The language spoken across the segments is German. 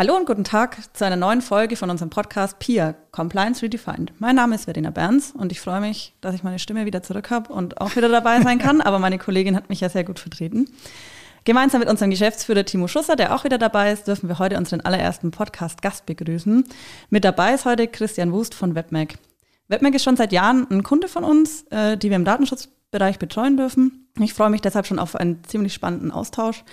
Hallo und guten Tag zu einer neuen Folge von unserem Podcast PIA, Compliance Redefined. Mein Name ist Verena Berns und ich freue mich, dass ich meine Stimme wieder zurück habe und auch wieder dabei sein kann, aber meine Kollegin hat mich ja sehr gut vertreten. Gemeinsam mit unserem Geschäftsführer Timo Schusser, der auch wieder dabei ist, dürfen wir heute unseren allerersten Podcast-Gast begrüßen. Mit dabei ist heute Christian Wust von WebMac. WebMac ist schon seit Jahren ein Kunde von uns, äh, die wir im Datenschutzbereich betreuen dürfen. Ich freue mich deshalb schon auf einen ziemlich spannenden Austausch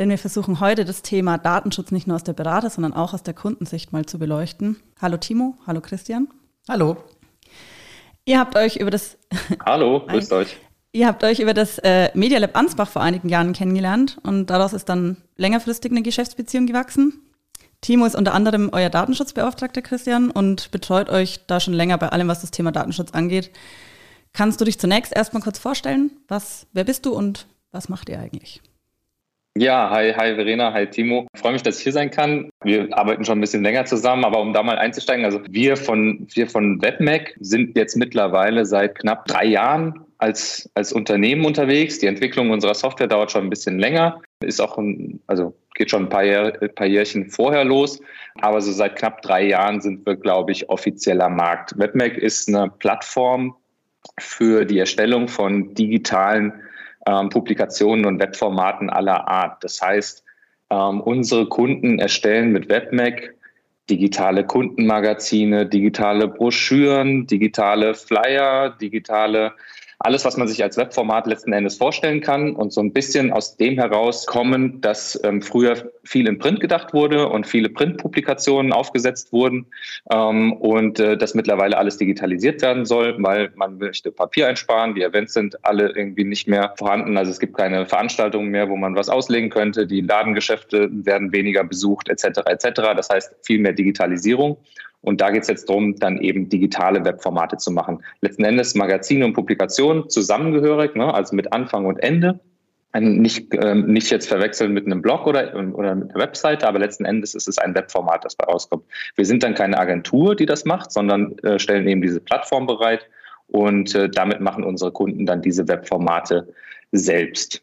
denn wir versuchen heute das Thema Datenschutz nicht nur aus der Berater, sondern auch aus der Kundensicht mal zu beleuchten. Hallo Timo, hallo Christian. Hallo. Ihr habt euch über das Hallo, grüßt euch. Ihr habt euch über das äh, Media Lab Ansbach vor einigen Jahren kennengelernt und daraus ist dann längerfristig eine Geschäftsbeziehung gewachsen. Timo ist unter anderem euer Datenschutzbeauftragter, Christian, und betreut euch da schon länger bei allem, was das Thema Datenschutz angeht. Kannst du dich zunächst erstmal kurz vorstellen? Was, wer bist du und was macht ihr eigentlich? Ja, hi, hi Verena, hi Timo. Ich freue mich, dass ich hier sein kann. Wir arbeiten schon ein bisschen länger zusammen, aber um da mal einzusteigen, also wir von, wir von WebMac sind jetzt mittlerweile seit knapp drei Jahren als, als Unternehmen unterwegs. Die Entwicklung unserer Software dauert schon ein bisschen länger, ist auch, ein, also geht schon ein paar, Jahr, paar Jährchen vorher los. Aber so seit knapp drei Jahren sind wir, glaube ich, offizieller Markt. WebMac ist eine Plattform für die Erstellung von digitalen ähm, Publikationen und Webformaten aller Art. Das heißt, ähm, unsere Kunden erstellen mit WebMac digitale Kundenmagazine, digitale Broschüren, digitale Flyer, digitale alles, was man sich als Webformat letzten Endes vorstellen kann und so ein bisschen aus dem herauskommen, dass ähm, früher viel in Print gedacht wurde und viele Printpublikationen aufgesetzt wurden ähm, und äh, das mittlerweile alles digitalisiert werden soll, weil man möchte Papier einsparen. Die Events sind alle irgendwie nicht mehr vorhanden. Also es gibt keine Veranstaltungen mehr, wo man was auslegen könnte. Die Ladengeschäfte werden weniger besucht etc. etc. Das heißt viel mehr Digitalisierung. Und da geht es jetzt darum, dann eben digitale Webformate zu machen. Letzten Endes Magazine und Publikationen zusammengehörig, ne, also mit Anfang und Ende. Nicht, ähm, nicht jetzt verwechseln mit einem Blog oder, oder mit einer Webseite, aber letzten Endes ist es ein Webformat, das bei rauskommt. Wir sind dann keine Agentur, die das macht, sondern äh, stellen eben diese Plattform bereit und äh, damit machen unsere Kunden dann diese Webformate selbst.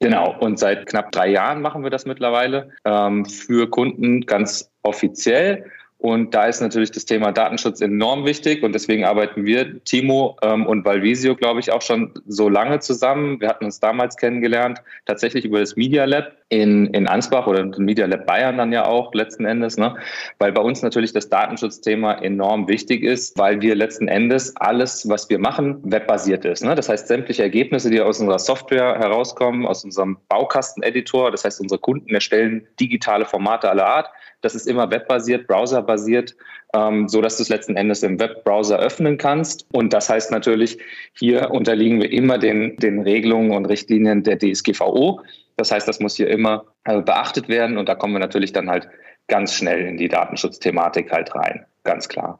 Genau, und seit knapp drei Jahren machen wir das mittlerweile ähm, für Kunden ganz offiziell und da ist natürlich das Thema Datenschutz enorm wichtig und deswegen arbeiten wir, Timo ähm, und Valvisio, glaube ich, auch schon so lange zusammen. Wir hatten uns damals kennengelernt, tatsächlich über das Media Lab in, in Ansbach oder das Media Lab Bayern dann ja auch letzten Endes, ne? weil bei uns natürlich das Datenschutzthema enorm wichtig ist, weil wir letzten Endes alles, was wir machen, webbasiert ist. Ne? Das heißt, sämtliche Ergebnisse, die aus unserer Software herauskommen, aus unserem Baukasteneditor, das heißt, unsere Kunden erstellen digitale Formate aller Art, das ist immer webbasiert, browserbasiert, ähm, so dass du es letzten Endes im Webbrowser öffnen kannst. Und das heißt natürlich, hier unterliegen wir immer den, den Regelungen und Richtlinien der DSGVO. Das heißt, das muss hier immer äh, beachtet werden. Und da kommen wir natürlich dann halt ganz schnell in die Datenschutzthematik halt rein. Ganz klar.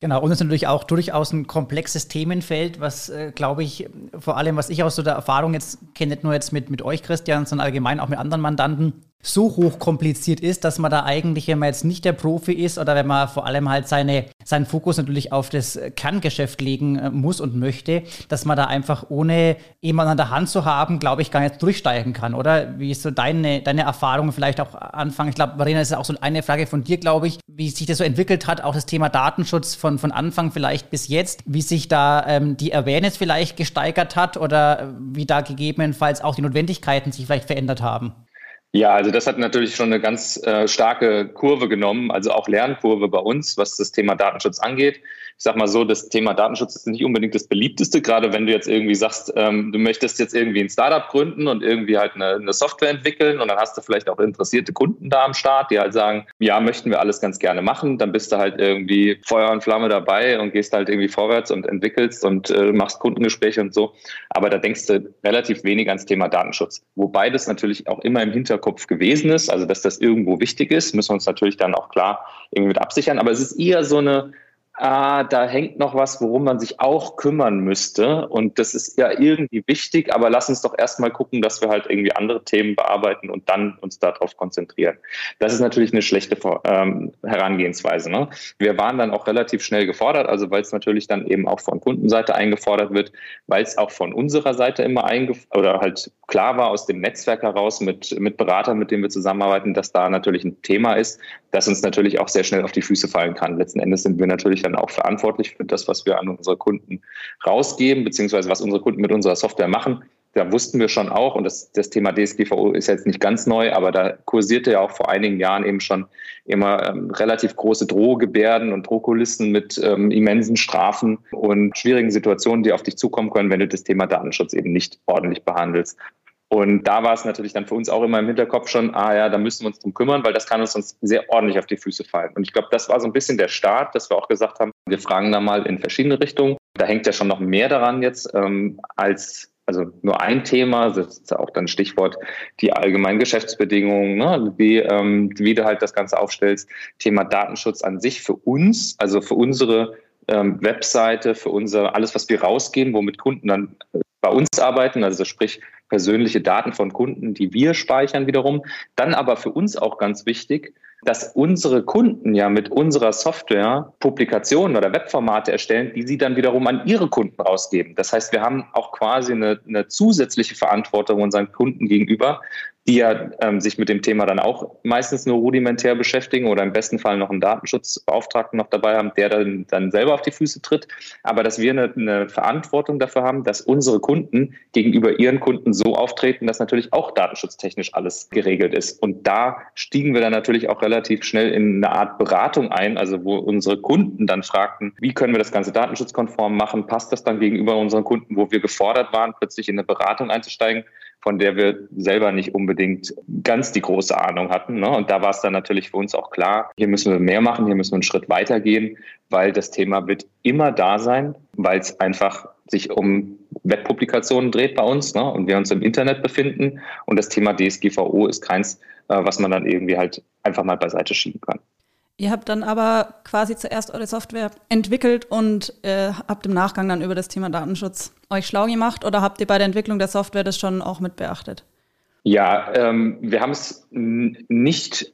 Genau, und es ist natürlich auch durchaus ein komplexes Themenfeld, was, äh, glaube ich, vor allem, was ich aus so der Erfahrung jetzt kenne, nicht nur jetzt mit, mit euch, Christian, sondern allgemein auch mit anderen Mandanten, so hochkompliziert ist, dass man da eigentlich, wenn man jetzt nicht der Profi ist oder wenn man vor allem halt seine, seinen Fokus natürlich auf das Kerngeschäft legen äh, muss und möchte, dass man da einfach ohne jemanden an der Hand zu haben, glaube ich, gar nicht durchsteigen kann, oder? Wie ist so deine, deine Erfahrung vielleicht auch anfangen? Ich glaube, Marina, das ist auch so eine Frage von dir, glaube ich, wie sich das so entwickelt hat, auch das Thema Datenschutz von, von Anfang vielleicht bis jetzt, wie sich da ähm, die Awareness vielleicht gesteigert hat oder wie da gegebenenfalls auch die Notwendigkeiten sich vielleicht verändert haben. Ja, also das hat natürlich schon eine ganz äh, starke Kurve genommen, also auch Lernkurve bei uns, was das Thema Datenschutz angeht ich sag mal so, das Thema Datenschutz ist nicht unbedingt das beliebteste, gerade wenn du jetzt irgendwie sagst, ähm, du möchtest jetzt irgendwie ein Startup gründen und irgendwie halt eine, eine, Software entwickeln und dann hast du vielleicht auch interessierte Kunden da am Start, die halt sagen, ja, möchten wir alles ganz gerne machen, dann bist du halt irgendwie Feuer und Flamme dabei und gehst halt irgendwie vorwärts und entwickelst und äh, machst Kundengespräche und so. Aber da denkst du relativ wenig ans Thema Datenschutz. Wobei das natürlich auch immer im Hinterkopf gewesen ist, also dass das irgendwo wichtig ist, müssen wir uns natürlich dann auch klar irgendwie mit absichern. Aber es ist eher so eine ah, da hängt noch was, worum man sich auch kümmern müsste. Und das ist ja irgendwie wichtig, aber lass uns doch erstmal gucken, dass wir halt irgendwie andere Themen bearbeiten und dann uns darauf konzentrieren. Das ist natürlich eine schlechte ähm, Herangehensweise. Ne? Wir waren dann auch relativ schnell gefordert, also weil es natürlich dann eben auch von Kundenseite eingefordert wird, weil es auch von unserer Seite immer eingefordert oder halt klar war aus dem Netzwerk heraus mit, mit Beratern, mit denen wir zusammenarbeiten, dass da natürlich ein Thema ist, das uns natürlich auch sehr schnell auf die Füße fallen kann. Letzten Endes sind wir natürlich dann auch verantwortlich für das, was wir an unsere Kunden rausgeben, beziehungsweise was unsere Kunden mit unserer Software machen. Da wussten wir schon auch, und das, das Thema DSGVO ist jetzt nicht ganz neu, aber da kursierte ja auch vor einigen Jahren eben schon immer ähm, relativ große Drohgebärden und Drohkulissen mit ähm, immensen Strafen und schwierigen Situationen, die auf dich zukommen können, wenn du das Thema Datenschutz eben nicht ordentlich behandelst. Und da war es natürlich dann für uns auch immer im Hinterkopf schon, ah ja, da müssen wir uns drum kümmern, weil das kann uns sonst sehr ordentlich auf die Füße fallen. Und ich glaube, das war so ein bisschen der Start, dass wir auch gesagt haben, wir fragen da mal in verschiedene Richtungen. Da hängt ja schon noch mehr daran jetzt ähm, als also nur ein Thema, das ist auch dann Stichwort die allgemeinen Geschäftsbedingungen, ne, wie, ähm, wie du halt das Ganze aufstellst. Thema Datenschutz an sich für uns, also für unsere ähm, Webseite, für unser alles, was wir rausgeben, womit Kunden dann äh, bei uns arbeiten, also sprich persönliche Daten von Kunden, die wir speichern wiederum. Dann aber für uns auch ganz wichtig, dass unsere Kunden ja mit unserer Software Publikationen oder Webformate erstellen, die sie dann wiederum an ihre Kunden rausgeben. Das heißt, wir haben auch quasi eine, eine zusätzliche Verantwortung unseren Kunden gegenüber, die ja ähm, sich mit dem Thema dann auch meistens nur rudimentär beschäftigen oder im besten Fall noch einen Datenschutzbeauftragten noch dabei haben, der dann, dann selber auf die Füße tritt. Aber dass wir eine, eine Verantwortung dafür haben, dass unsere Kunden gegenüber ihren Kunden so auftreten, dass natürlich auch datenschutztechnisch alles geregelt ist. Und da stiegen wir dann natürlich auch relativ schnell in eine Art Beratung ein, also wo unsere Kunden dann fragten, wie können wir das Ganze datenschutzkonform machen? Passt das dann gegenüber unseren Kunden, wo wir gefordert waren, plötzlich in eine Beratung einzusteigen? Von der wir selber nicht unbedingt ganz die große Ahnung hatten. Ne? Und da war es dann natürlich für uns auch klar, hier müssen wir mehr machen, hier müssen wir einen Schritt weiter gehen, weil das Thema wird immer da sein, weil es einfach sich um Webpublikationen dreht bei uns ne? und wir uns im Internet befinden. Und das Thema DSGVO ist keins, äh, was man dann irgendwie halt einfach mal beiseite schieben kann. Ihr habt dann aber quasi zuerst eure Software entwickelt und äh, habt im Nachgang dann über das Thema Datenschutz euch schlau gemacht oder habt ihr bei der Entwicklung der Software das schon auch mit beachtet? Ja, ähm, wir haben es nicht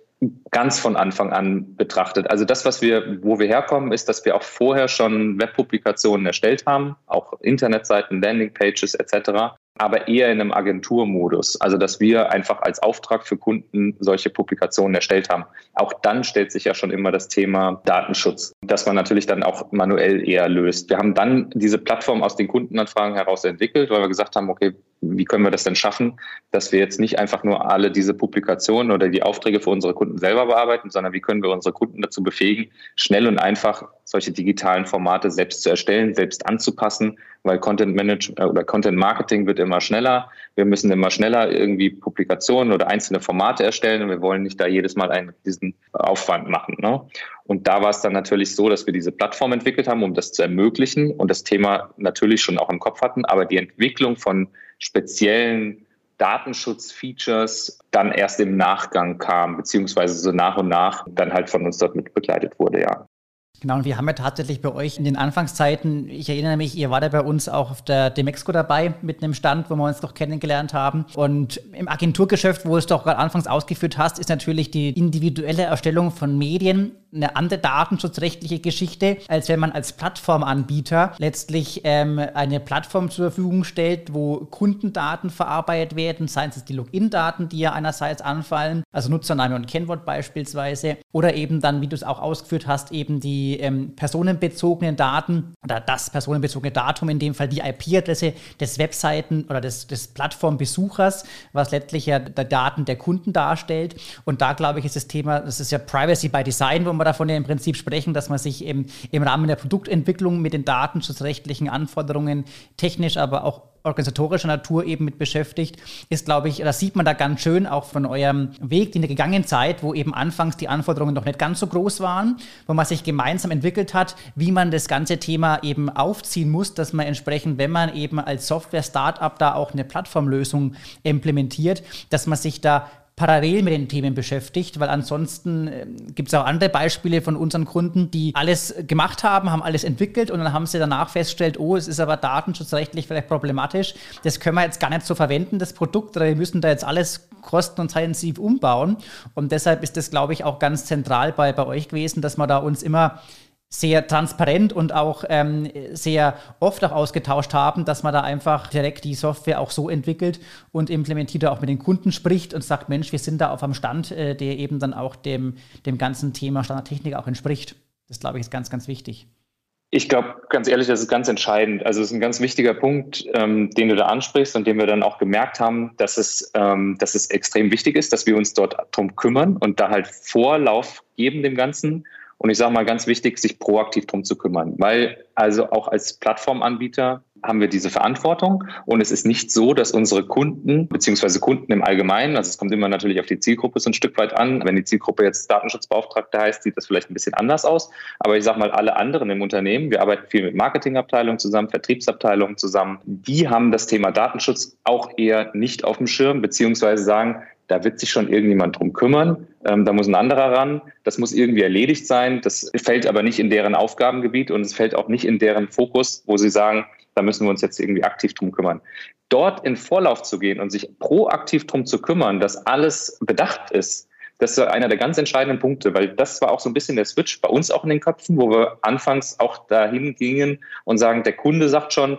ganz von Anfang an betrachtet. Also das, was wir, wo wir herkommen, ist, dass wir auch vorher schon Webpublikationen erstellt haben, auch Internetseiten, Landingpages etc aber eher in einem Agenturmodus. Also, dass wir einfach als Auftrag für Kunden solche Publikationen erstellt haben. Auch dann stellt sich ja schon immer das Thema Datenschutz, das man natürlich dann auch manuell eher löst. Wir haben dann diese Plattform aus den Kundenanfragen heraus entwickelt, weil wir gesagt haben, okay, wie können wir das denn schaffen, dass wir jetzt nicht einfach nur alle diese Publikationen oder die Aufträge für unsere Kunden selber bearbeiten, sondern wie können wir unsere Kunden dazu befähigen, schnell und einfach solche digitalen Formate selbst zu erstellen, selbst anzupassen, weil Content Management äh, oder Content Marketing wird immer schneller. Wir müssen immer schneller irgendwie Publikationen oder einzelne Formate erstellen und wir wollen nicht da jedes Mal einen, diesen Aufwand machen. Ne? Und da war es dann natürlich so, dass wir diese Plattform entwickelt haben, um das zu ermöglichen und das Thema natürlich schon auch im Kopf hatten, aber die Entwicklung von speziellen Datenschutzfeatures dann erst im Nachgang kam, beziehungsweise so nach und nach dann halt von uns dort mit begleitet wurde, ja. Genau, und wir haben ja tatsächlich bei euch in den Anfangszeiten, ich erinnere mich, ihr wart ja bei uns auch auf der Demexco dabei mit einem Stand, wo wir uns noch kennengelernt haben. Und im Agenturgeschäft, wo es doch gerade anfangs ausgeführt hast, ist natürlich die individuelle Erstellung von Medien eine andere datenschutzrechtliche Geschichte, als wenn man als Plattformanbieter letztlich ähm, eine Plattform zur Verfügung stellt, wo Kundendaten verarbeitet werden, seien es die Login-Daten, die ja einerseits anfallen, also Nutzername und Kennwort beispielsweise, oder eben dann, wie du es auch ausgeführt hast, eben die ähm, personenbezogenen Daten oder das personenbezogene Datum, in dem Fall die IP-Adresse des Webseiten oder des, des Plattformbesuchers, was letztlich ja die Daten der Kunden darstellt. Und da glaube ich, ist das Thema, das ist ja Privacy by Design, wo wir davon ja im Prinzip sprechen, dass man sich im, im Rahmen der Produktentwicklung mit den datenschutzrechtlichen Anforderungen technisch, aber auch organisatorischer Natur eben mit beschäftigt, ist, glaube ich, das sieht man da ganz schön auch von eurem Weg in der gegangenen Zeit, wo eben anfangs die Anforderungen noch nicht ganz so groß waren, wo man sich gemeinsam entwickelt hat, wie man das ganze Thema eben aufziehen muss, dass man entsprechend, wenn man eben als Software-Startup da auch eine Plattformlösung implementiert, dass man sich da parallel mit den Themen beschäftigt, weil ansonsten äh, gibt es auch andere Beispiele von unseren Kunden, die alles gemacht haben, haben alles entwickelt und dann haben sie danach festgestellt, oh, es ist aber datenschutzrechtlich vielleicht problematisch. Das können wir jetzt gar nicht so verwenden, das Produkt, oder wir müssen da jetzt alles kosten- und zeitintensiv umbauen. Und deshalb ist das, glaube ich, auch ganz zentral bei, bei euch gewesen, dass wir da uns immer sehr transparent und auch ähm, sehr oft auch ausgetauscht haben, dass man da einfach direkt die Software auch so entwickelt und implementiert auch mit den Kunden spricht und sagt, Mensch, wir sind da auf einem Stand, äh, der eben dann auch dem, dem ganzen Thema Standardtechnik auch entspricht. Das glaube ich ist ganz, ganz wichtig. Ich glaube, ganz ehrlich, das ist ganz entscheidend. Also es ist ein ganz wichtiger Punkt, ähm, den du da ansprichst und den wir dann auch gemerkt haben, dass es, ähm, dass es extrem wichtig ist, dass wir uns dort drum kümmern und da halt Vorlauf geben dem Ganzen und ich sage mal ganz wichtig, sich proaktiv drum zu kümmern, weil also auch als Plattformanbieter haben wir diese Verantwortung und es ist nicht so, dass unsere Kunden beziehungsweise Kunden im Allgemeinen, also es kommt immer natürlich auf die Zielgruppe so ein Stück weit an. Wenn die Zielgruppe jetzt Datenschutzbeauftragte heißt, sieht das vielleicht ein bisschen anders aus. Aber ich sage mal, alle anderen im Unternehmen, wir arbeiten viel mit Marketingabteilungen zusammen, Vertriebsabteilungen zusammen, die haben das Thema Datenschutz auch eher nicht auf dem Schirm, beziehungsweise sagen, da wird sich schon irgendjemand drum kümmern. Ähm, da muss ein anderer ran. Das muss irgendwie erledigt sein. Das fällt aber nicht in deren Aufgabengebiet und es fällt auch nicht in deren Fokus, wo sie sagen, da müssen wir uns jetzt irgendwie aktiv drum kümmern. Dort in Vorlauf zu gehen und sich proaktiv drum zu kümmern, dass alles bedacht ist, das ist einer der ganz entscheidenden Punkte, weil das war auch so ein bisschen der Switch bei uns auch in den Köpfen, wo wir anfangs auch dahin gingen und sagen, der Kunde sagt schon,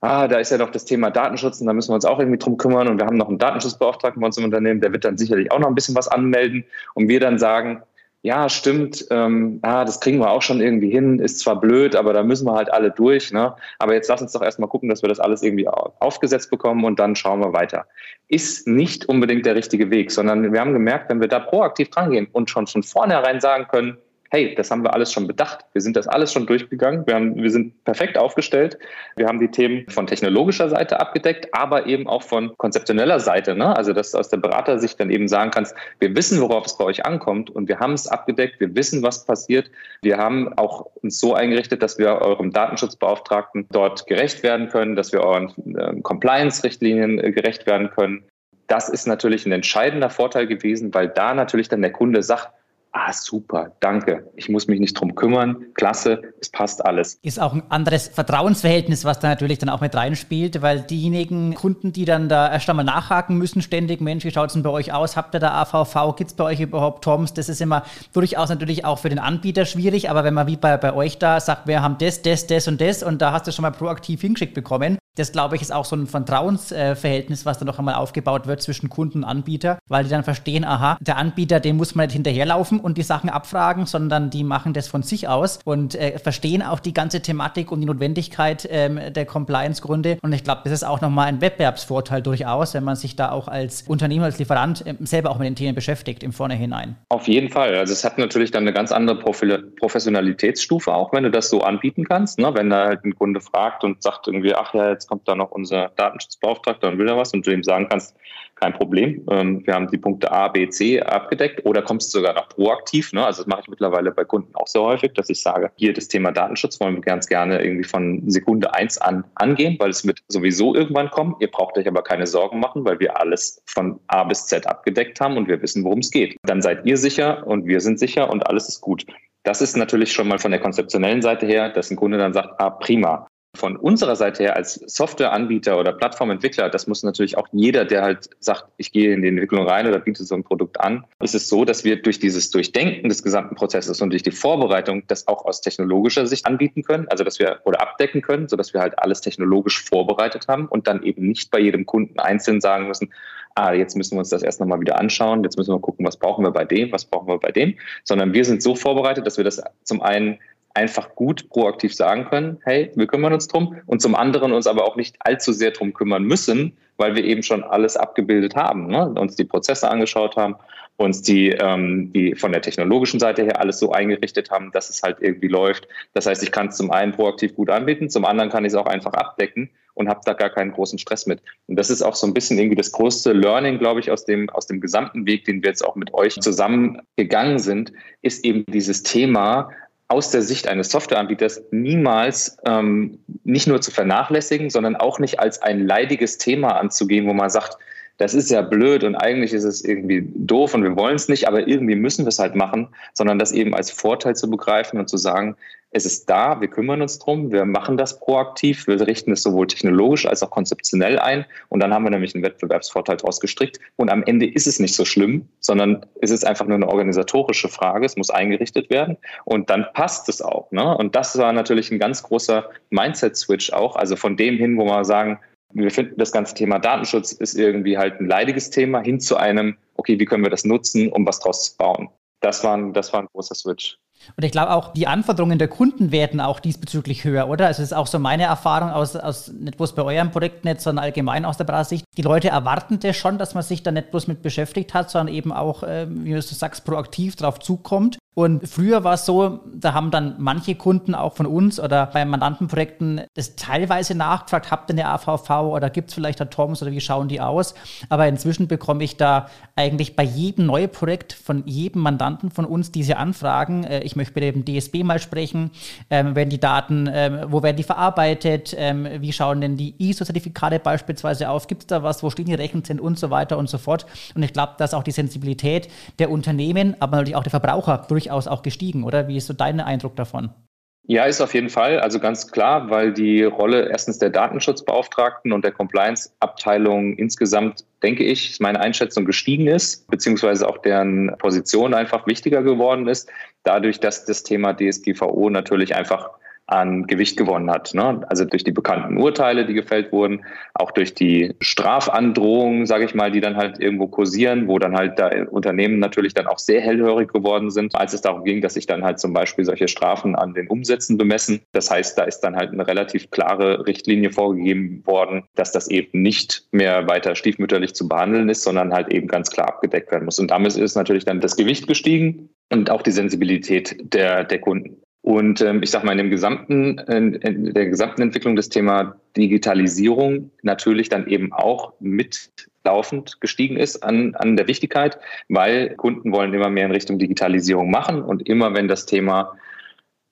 ah, da ist ja doch das Thema Datenschutz und da müssen wir uns auch irgendwie drum kümmern und wir haben noch einen Datenschutzbeauftragten bei uns im Unternehmen, der wird dann sicherlich auch noch ein bisschen was anmelden und wir dann sagen, ja, stimmt, ähm, ah, das kriegen wir auch schon irgendwie hin, ist zwar blöd, aber da müssen wir halt alle durch. Ne? Aber jetzt lass uns doch erstmal gucken, dass wir das alles irgendwie aufgesetzt bekommen und dann schauen wir weiter. Ist nicht unbedingt der richtige Weg, sondern wir haben gemerkt, wenn wir da proaktiv drangehen und schon von vornherein sagen können, hey, das haben wir alles schon bedacht. Wir sind das alles schon durchgegangen. Wir, haben, wir sind perfekt aufgestellt. Wir haben die Themen von technologischer Seite abgedeckt, aber eben auch von konzeptioneller Seite. Ne? Also, dass du aus der Beratersicht dann eben sagen kannst, wir wissen, worauf es bei euch ankommt und wir haben es abgedeckt. Wir wissen, was passiert. Wir haben auch uns so eingerichtet, dass wir eurem Datenschutzbeauftragten dort gerecht werden können, dass wir euren äh, Compliance-Richtlinien äh, gerecht werden können. Das ist natürlich ein entscheidender Vorteil gewesen, weil da natürlich dann der Kunde sagt, ah, super, danke, ich muss mich nicht drum kümmern, klasse, es passt alles. Ist auch ein anderes Vertrauensverhältnis, was da natürlich dann auch mit reinspielt, weil diejenigen Kunden, die dann da erst einmal nachhaken müssen, ständig, Mensch, wie schaut es denn bei euch aus? Habt ihr da AVV? Gibt es bei euch überhaupt TOMS? Das ist immer durchaus natürlich auch für den Anbieter schwierig, aber wenn man wie bei, bei euch da sagt, wir haben das, das, das und das und da hast du schon mal proaktiv hingeschickt bekommen, das, glaube ich, ist auch so ein Vertrauensverhältnis, was dann noch einmal aufgebaut wird zwischen Kunden und Anbieter, weil die dann verstehen, aha, der Anbieter, dem muss man nicht hinterherlaufen und die Sachen abfragen, sondern die machen das von sich aus und äh, verstehen auch die ganze Thematik und die Notwendigkeit ähm, der Compliance-Gründe. Und ich glaube, das ist auch nochmal ein Wettbewerbsvorteil durchaus, wenn man sich da auch als Unternehmer, als Lieferant äh, selber auch mit den Themen beschäftigt im Vornherein. Auf jeden Fall. Also es hat natürlich dann eine ganz andere Professionalitätsstufe auch, wenn du das so anbieten kannst. Ne? Wenn da halt ein Kunde fragt und sagt irgendwie, ach ja, jetzt kommt da noch unser Datenschutzbeauftragter und will da was und du ihm sagen kannst, kein Problem. Ähm, wir haben die Punkte A, B, C abgedeckt oder kommst du sogar noch proaktiv. Ne? Also das mache ich mittlerweile bei Kunden auch sehr häufig, dass ich sage, hier das Thema Datenschutz wollen wir ganz gerne irgendwie von Sekunde eins an angehen, weil es wird sowieso irgendwann kommen. Ihr braucht euch aber keine Sorgen machen, weil wir alles von A bis Z abgedeckt haben und wir wissen, worum es geht. Dann seid ihr sicher und wir sind sicher und alles ist gut. Das ist natürlich schon mal von der konzeptionellen Seite her, dass ein Kunde dann sagt, ah, prima, von unserer Seite her als Softwareanbieter oder Plattformentwickler, das muss natürlich auch jeder, der halt sagt, ich gehe in die Entwicklung rein oder biete so ein Produkt an, ist es so, dass wir durch dieses Durchdenken des gesamten Prozesses und durch die Vorbereitung das auch aus technologischer Sicht anbieten können, also dass wir oder abdecken können, sodass wir halt alles technologisch vorbereitet haben und dann eben nicht bei jedem Kunden einzeln sagen müssen, ah, jetzt müssen wir uns das erst nochmal wieder anschauen, jetzt müssen wir gucken, was brauchen wir bei dem, was brauchen wir bei dem, sondern wir sind so vorbereitet, dass wir das zum einen einfach gut proaktiv sagen können, hey, wir kümmern uns drum und zum anderen uns aber auch nicht allzu sehr drum kümmern müssen, weil wir eben schon alles abgebildet haben, ne? uns die Prozesse angeschaut haben, uns die, ähm, die von der technologischen Seite her alles so eingerichtet haben, dass es halt irgendwie läuft. Das heißt, ich kann es zum einen proaktiv gut anbieten, zum anderen kann ich es auch einfach abdecken und habe da gar keinen großen Stress mit. Und das ist auch so ein bisschen irgendwie das größte Learning, glaube ich, aus dem, aus dem gesamten Weg, den wir jetzt auch mit euch zusammen gegangen sind, ist eben dieses Thema, aus der Sicht eines Softwareanbieters niemals ähm, nicht nur zu vernachlässigen, sondern auch nicht als ein leidiges Thema anzugehen, wo man sagt, das ist ja blöd und eigentlich ist es irgendwie doof und wir wollen es nicht, aber irgendwie müssen wir es halt machen, sondern das eben als Vorteil zu begreifen und zu sagen, es ist da, wir kümmern uns drum, wir machen das proaktiv, wir richten es sowohl technologisch als auch konzeptionell ein und dann haben wir nämlich einen Wettbewerbsvorteil daraus gestrickt und am Ende ist es nicht so schlimm, sondern es ist einfach nur eine organisatorische Frage, es muss eingerichtet werden und dann passt es auch. Ne? Und das war natürlich ein ganz großer Mindset-Switch auch, also von dem hin, wo wir sagen, wir finden, das ganze Thema Datenschutz ist irgendwie halt ein leidiges Thema, hin zu einem, okay, wie können wir das nutzen, um was draus zu bauen. Das war ein, das war ein großer Switch. Und ich glaube auch, die Anforderungen der Kunden werden auch diesbezüglich höher, oder? Also es ist auch so meine Erfahrung aus, aus nicht bloß bei eurem Projekt nicht, sondern allgemein aus der Beratersicht. Die Leute erwarten das schon, dass man sich da nicht bloß mit beschäftigt hat, sondern eben auch, äh, wie du sagst, proaktiv drauf zukommt. Und früher war es so, da haben dann manche Kunden auch von uns oder bei Mandantenprojekten das teilweise nachgefragt, habt ihr eine AVV oder gibt es vielleicht ein TOMS oder wie schauen die aus? Aber inzwischen bekomme ich da eigentlich bei jedem neuen Projekt von jedem Mandanten von uns diese Anfragen. Äh, ich möchte mit dem DSB mal sprechen. Ähm, werden die Daten, ähm, wo werden die verarbeitet? Ähm, wie schauen denn die ISO-Zertifikate beispielsweise auf? Gibt es da was? Wo stehen die Rechenzentren und so weiter und so fort? Und ich glaube, dass auch die Sensibilität der Unternehmen, aber natürlich auch der Verbraucher durch durchaus auch gestiegen, oder? Wie ist so dein Eindruck davon? Ja, ist auf jeden Fall. Also ganz klar, weil die Rolle erstens der Datenschutzbeauftragten und der Compliance-Abteilung insgesamt, denke ich, ist meine Einschätzung gestiegen ist, beziehungsweise auch deren Position einfach wichtiger geworden ist, dadurch, dass das Thema DSGVO natürlich einfach an Gewicht gewonnen hat. Ne? Also durch die bekannten Urteile, die gefällt wurden, auch durch die Strafandrohungen, sage ich mal, die dann halt irgendwo kursieren, wo dann halt da Unternehmen natürlich dann auch sehr hellhörig geworden sind, als es darum ging, dass sich dann halt zum Beispiel solche Strafen an den Umsätzen bemessen. Das heißt, da ist dann halt eine relativ klare Richtlinie vorgegeben worden, dass das eben nicht mehr weiter stiefmütterlich zu behandeln ist, sondern halt eben ganz klar abgedeckt werden muss. Und damit ist natürlich dann das Gewicht gestiegen und auch die Sensibilität der, der Kunden. Und ähm, ich sage mal, in, dem gesamten, in der gesamten Entwicklung des Thema Digitalisierung natürlich dann eben auch mitlaufend gestiegen ist an, an der Wichtigkeit, weil Kunden wollen immer mehr in Richtung Digitalisierung machen und immer wenn das Thema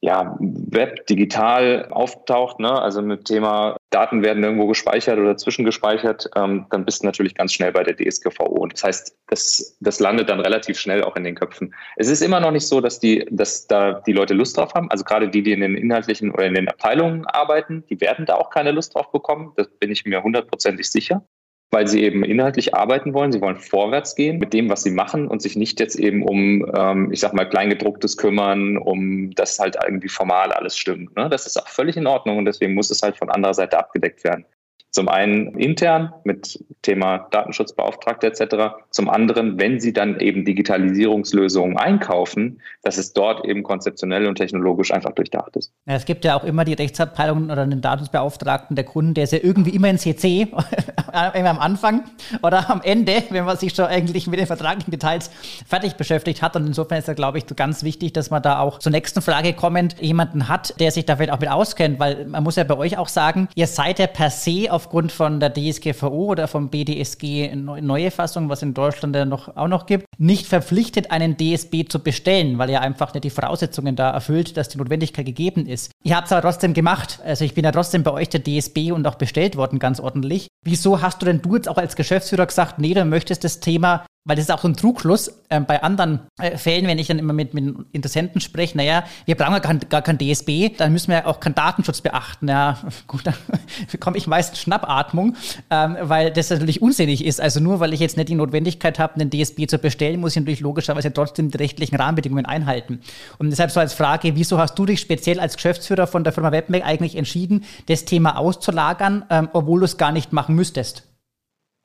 ja, Web digital auftaucht, ne? also mit Thema Daten werden irgendwo gespeichert oder zwischengespeichert, ähm, dann bist du natürlich ganz schnell bei der DSGVO. Und das heißt, das, das landet dann relativ schnell auch in den Köpfen. Es ist immer noch nicht so, dass die, dass da die Leute Lust drauf haben. Also gerade die, die in den inhaltlichen oder in den Abteilungen arbeiten, die werden da auch keine Lust drauf bekommen. Das bin ich mir hundertprozentig sicher weil sie eben inhaltlich arbeiten wollen. Sie wollen vorwärts gehen mit dem, was sie machen und sich nicht jetzt eben um, ähm, ich sag mal, Kleingedrucktes kümmern, um das halt irgendwie formal alles stimmt. Ne? Das ist auch völlig in Ordnung und deswegen muss es halt von anderer Seite abgedeckt werden. Zum einen intern mit Thema Datenschutzbeauftragte etc. Zum anderen, wenn Sie dann eben Digitalisierungslösungen einkaufen, dass es dort eben konzeptionell und technologisch einfach durchdacht ist. Ja, es gibt ja auch immer die Rechtsabteilung oder den Datenschutzbeauftragten der Kunden, der ist ja irgendwie immer in CC, immer am Anfang oder am Ende, wenn man sich schon eigentlich mit den vertraglichen Details fertig beschäftigt hat. Und insofern ist da, glaube ich, ganz wichtig, dass man da auch zur nächsten Frage kommend jemanden hat, der sich da vielleicht auch mit auskennt, weil man muss ja bei euch auch sagen, ihr seid ja per se auf aufgrund von der DSGVO oder vom BDSG neue Fassung, was in Deutschland ja noch, auch noch gibt, nicht verpflichtet, einen DSB zu bestellen, weil er einfach nicht die Voraussetzungen da erfüllt, dass die Notwendigkeit gegeben ist. Ihr habt es aber trotzdem gemacht. Also ich bin ja trotzdem bei euch der DSB und auch bestellt worden, ganz ordentlich. Wieso hast du denn du jetzt auch als Geschäftsführer gesagt, nee, du möchtest das Thema weil das ist auch so ein Trugschluss äh, bei anderen äh, Fällen, wenn ich dann immer mit, mit Interessenten spreche, naja, wir brauchen ja gar, gar kein DSB, dann müssen wir ja auch keinen Datenschutz beachten. Ja, gut, dann bekomme ich meistens Schnappatmung, ähm, weil das natürlich unsinnig ist. Also nur weil ich jetzt nicht die Notwendigkeit habe, einen DSB zu bestellen, muss ich natürlich logischerweise trotzdem die rechtlichen Rahmenbedingungen einhalten. Und deshalb so als Frage, wieso hast du dich speziell als Geschäftsführer von der Firma WebMac eigentlich entschieden, das Thema auszulagern, ähm, obwohl du es gar nicht machen müsstest?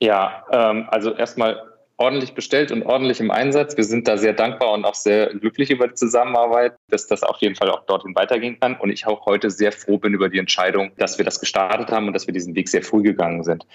Ja, ähm, also erstmal ordentlich bestellt und ordentlich im Einsatz. Wir sind da sehr dankbar und auch sehr glücklich über die Zusammenarbeit, dass das auf jeden Fall auch dorthin weitergehen kann. Und ich auch heute sehr froh bin über die Entscheidung, dass wir das gestartet haben und dass wir diesen Weg sehr früh gegangen sind.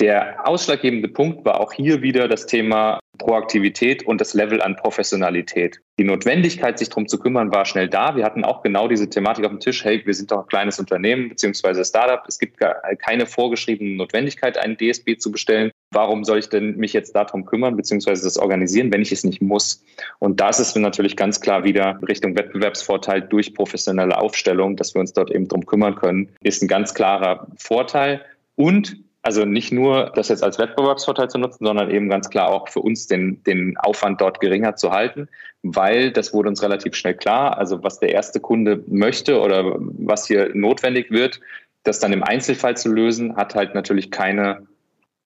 Der ausschlaggebende Punkt war auch hier wieder das Thema Proaktivität und das Level an Professionalität. Die Notwendigkeit, sich darum zu kümmern, war schnell da. Wir hatten auch genau diese Thematik auf dem Tisch. Hey, wir sind doch ein kleines Unternehmen beziehungsweise Startup. Es gibt keine vorgeschriebene Notwendigkeit, einen DSB zu bestellen. Warum soll ich denn mich jetzt darum kümmern beziehungsweise das organisieren, wenn ich es nicht muss? Und das ist natürlich ganz klar wieder Richtung Wettbewerbsvorteil durch professionelle Aufstellung, dass wir uns dort eben darum kümmern können, ist ein ganz klarer Vorteil. Und Also nicht nur das jetzt als Wettbewerbsvorteil zu nutzen, sondern eben ganz klar auch für uns den, den Aufwand dort geringer zu halten, weil das wurde uns relativ schnell klar. Also was der erste Kunde möchte oder was hier notwendig wird, das dann im Einzelfall zu lösen, hat halt natürlich keine,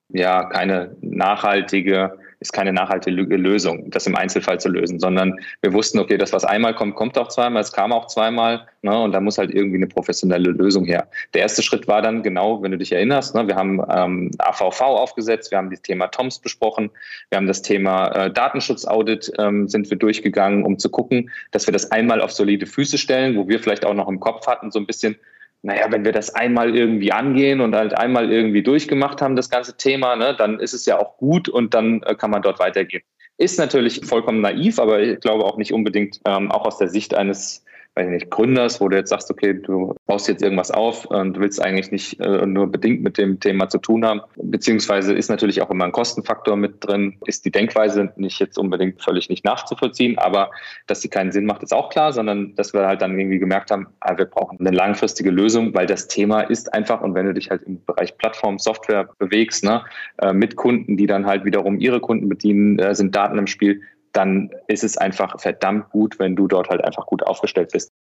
ja, keine nachhaltige ist keine nachhaltige Lösung, das im Einzelfall zu lösen, sondern wir wussten, okay, das, was einmal kommt, kommt auch zweimal, es kam auch zweimal ne, und da muss halt irgendwie eine professionelle Lösung her. Der erste Schritt war dann genau, wenn du dich erinnerst, ne, wir haben ähm, AVV aufgesetzt, wir haben das Thema TOMS besprochen, wir haben das Thema äh, Datenschutzaudit ähm, sind wir durchgegangen, um zu gucken, dass wir das einmal auf solide Füße stellen, wo wir vielleicht auch noch im Kopf hatten, so ein bisschen, naja, wenn wir das einmal irgendwie angehen und halt einmal irgendwie durchgemacht haben, das ganze Thema, ne, dann ist es ja auch gut und dann äh, kann man dort weitergehen. Ist natürlich vollkommen naiv, aber ich glaube auch nicht unbedingt ähm, auch aus der Sicht eines weiß nicht, Gründers, wo du jetzt sagst, okay, du baust jetzt irgendwas auf und willst eigentlich nicht äh, nur bedingt mit dem Thema zu tun haben. Beziehungsweise ist natürlich auch immer ein Kostenfaktor mit drin, ist die Denkweise nicht jetzt unbedingt völlig nicht nachzuvollziehen, aber dass sie keinen Sinn macht, ist auch klar, sondern dass wir halt dann irgendwie gemerkt haben, ah, wir brauchen eine langfristige Lösung, weil das Thema ist einfach und wenn du dich halt im Bereich Plattform, Software bewegst, ne, äh, mit Kunden, die dann halt wiederum ihre Kunden bedienen, äh, sind Daten im Spiel, dann ist es einfach verdammt gut, wenn du dort halt einfach gut aufgestellt bist.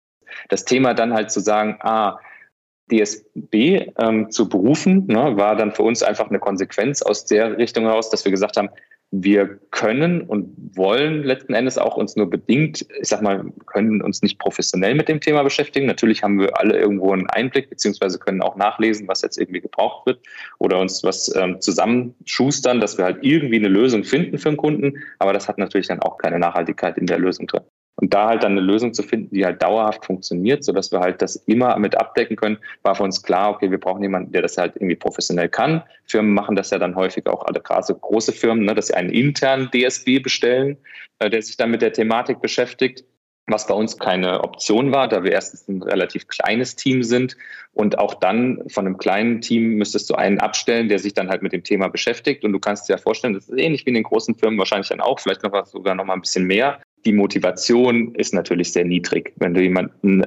Das Thema dann halt zu sagen, ah, DSB ähm, zu berufen, ne, war dann für uns einfach eine Konsequenz aus der Richtung heraus, dass wir gesagt haben, wir können und wollen letzten Endes auch uns nur bedingt, ich sag mal, können uns nicht professionell mit dem Thema beschäftigen. Natürlich haben wir alle irgendwo einen Einblick, beziehungsweise können auch nachlesen, was jetzt irgendwie gebraucht wird oder uns was ähm, zusammenschustern, dass wir halt irgendwie eine Lösung finden für einen Kunden. Aber das hat natürlich dann auch keine Nachhaltigkeit in der Lösung drin. Und da halt dann eine Lösung zu finden, die halt dauerhaft funktioniert, sodass wir halt das immer mit abdecken können, war für uns klar, okay, wir brauchen jemanden, der das halt irgendwie professionell kann. Firmen machen das ja dann häufig auch alle gerade große Firmen, ne, dass sie einen internen DSB bestellen, äh, der sich dann mit der Thematik beschäftigt was bei uns keine Option war, da wir erstens ein relativ kleines Team sind. Und auch dann von einem kleinen Team müsstest du einen abstellen, der sich dann halt mit dem Thema beschäftigt. Und du kannst dir ja vorstellen, das ist ähnlich wie in den großen Firmen wahrscheinlich dann auch, vielleicht noch sogar noch mal ein bisschen mehr, die Motivation ist natürlich sehr niedrig. Wenn du jemanden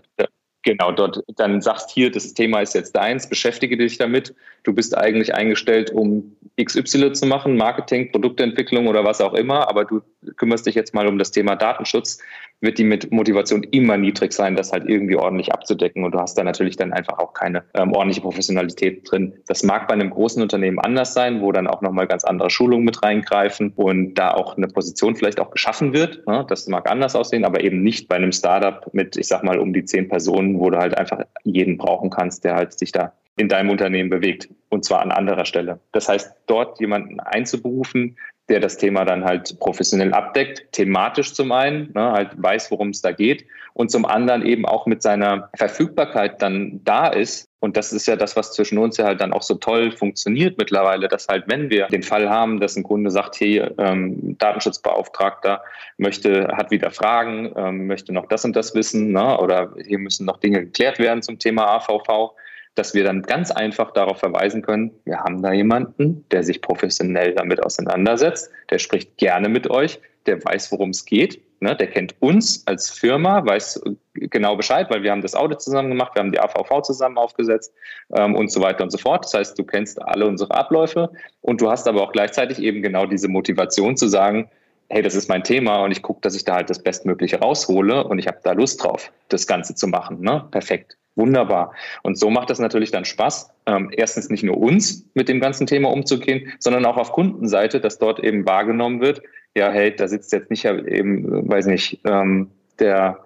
genau dort dann sagst, hier, das Thema ist jetzt deins, beschäftige dich damit. Du bist eigentlich eingestellt, um XY zu machen, Marketing, Produktentwicklung oder was auch immer, aber du kümmerst dich jetzt mal um das Thema Datenschutz, wird die mit Motivation immer niedrig sein, das halt irgendwie ordentlich abzudecken. Und du hast da natürlich dann einfach auch keine ähm, ordentliche Professionalität drin. Das mag bei einem großen Unternehmen anders sein, wo dann auch nochmal ganz andere Schulungen mit reingreifen und da auch eine Position vielleicht auch geschaffen wird. Ne? Das mag anders aussehen, aber eben nicht bei einem Startup mit, ich sag mal, um die zehn Personen, wo du halt einfach jeden brauchen kannst, der halt sich da in deinem Unternehmen bewegt und zwar an anderer Stelle. Das heißt, dort jemanden einzuberufen, der das Thema dann halt professionell abdeckt, thematisch zum einen, ne, halt weiß, worum es da geht und zum anderen eben auch mit seiner Verfügbarkeit dann da ist. Und das ist ja das, was zwischen uns ja halt dann auch so toll funktioniert mittlerweile, dass halt, wenn wir den Fall haben, dass ein Kunde sagt, hey, ähm, Datenschutzbeauftragter möchte, hat wieder Fragen, ähm, möchte noch das und das wissen, ne, oder hier müssen noch Dinge geklärt werden zum Thema AVV, dass wir dann ganz einfach darauf verweisen können, wir haben da jemanden, der sich professionell damit auseinandersetzt, der spricht gerne mit euch, der weiß, worum es geht, ne, der kennt uns als Firma, weiß genau Bescheid, weil wir haben das Audit zusammen gemacht, wir haben die AVV zusammen aufgesetzt ähm, und so weiter und so fort. Das heißt, du kennst alle unsere Abläufe und du hast aber auch gleichzeitig eben genau diese Motivation zu sagen, hey, das ist mein Thema und ich gucke, dass ich da halt das Bestmögliche raushole und ich habe da Lust drauf, das Ganze zu machen. Ne? Perfekt. Wunderbar. Und so macht das natürlich dann Spaß, ähm, erstens nicht nur uns mit dem ganzen Thema umzugehen, sondern auch auf Kundenseite, dass dort eben wahrgenommen wird, ja, hey, da sitzt jetzt nicht eben, weiß nicht, ähm, der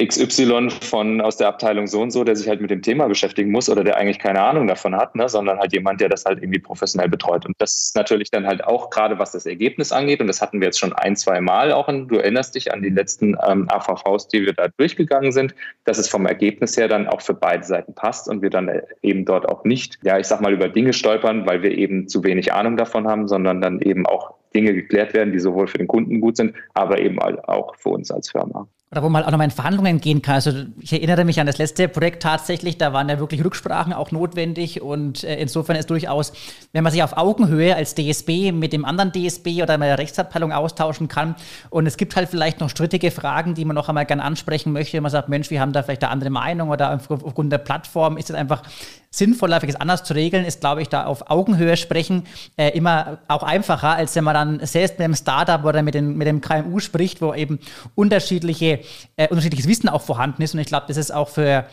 XY von aus der Abteilung so und so, der sich halt mit dem Thema beschäftigen muss oder der eigentlich keine Ahnung davon hat, ne, sondern halt jemand, der das halt irgendwie professionell betreut. Und das ist natürlich dann halt auch gerade, was das Ergebnis angeht, und das hatten wir jetzt schon ein, zwei Mal auch, in, du erinnerst dich an die letzten ähm, AVVs, die wir da durchgegangen sind, dass es vom Ergebnis her dann auch für beide Seiten passt und wir dann eben dort auch nicht, ja, ich sag mal, über Dinge stolpern, weil wir eben zu wenig Ahnung davon haben, sondern dann eben auch Dinge geklärt werden, die sowohl für den Kunden gut sind, aber eben auch für uns als Firma oder wo man auch nochmal in Verhandlungen gehen kann. Also ich erinnere mich an das letzte Projekt tatsächlich, da waren ja wirklich Rücksprachen auch notwendig. Und äh, insofern ist durchaus, wenn man sich auf Augenhöhe als DSB mit dem anderen DSB oder mit der Rechtsabteilung austauschen kann. Und es gibt halt vielleicht noch strittige Fragen, die man noch einmal gern ansprechen möchte, wenn man sagt, Mensch, wir haben da vielleicht eine andere Meinung oder aufgrund der Plattform ist es einfach sinnvoller, vielleicht anders zu regeln, ist, glaube ich, da auf Augenhöhe sprechen äh, immer auch einfacher, als wenn man dann selbst mit einem Startup oder mit, den, mit dem KMU spricht, wo eben unterschiedliche, äh, unterschiedliches Wissen auch vorhanden ist. Und ich glaube, das ist auch für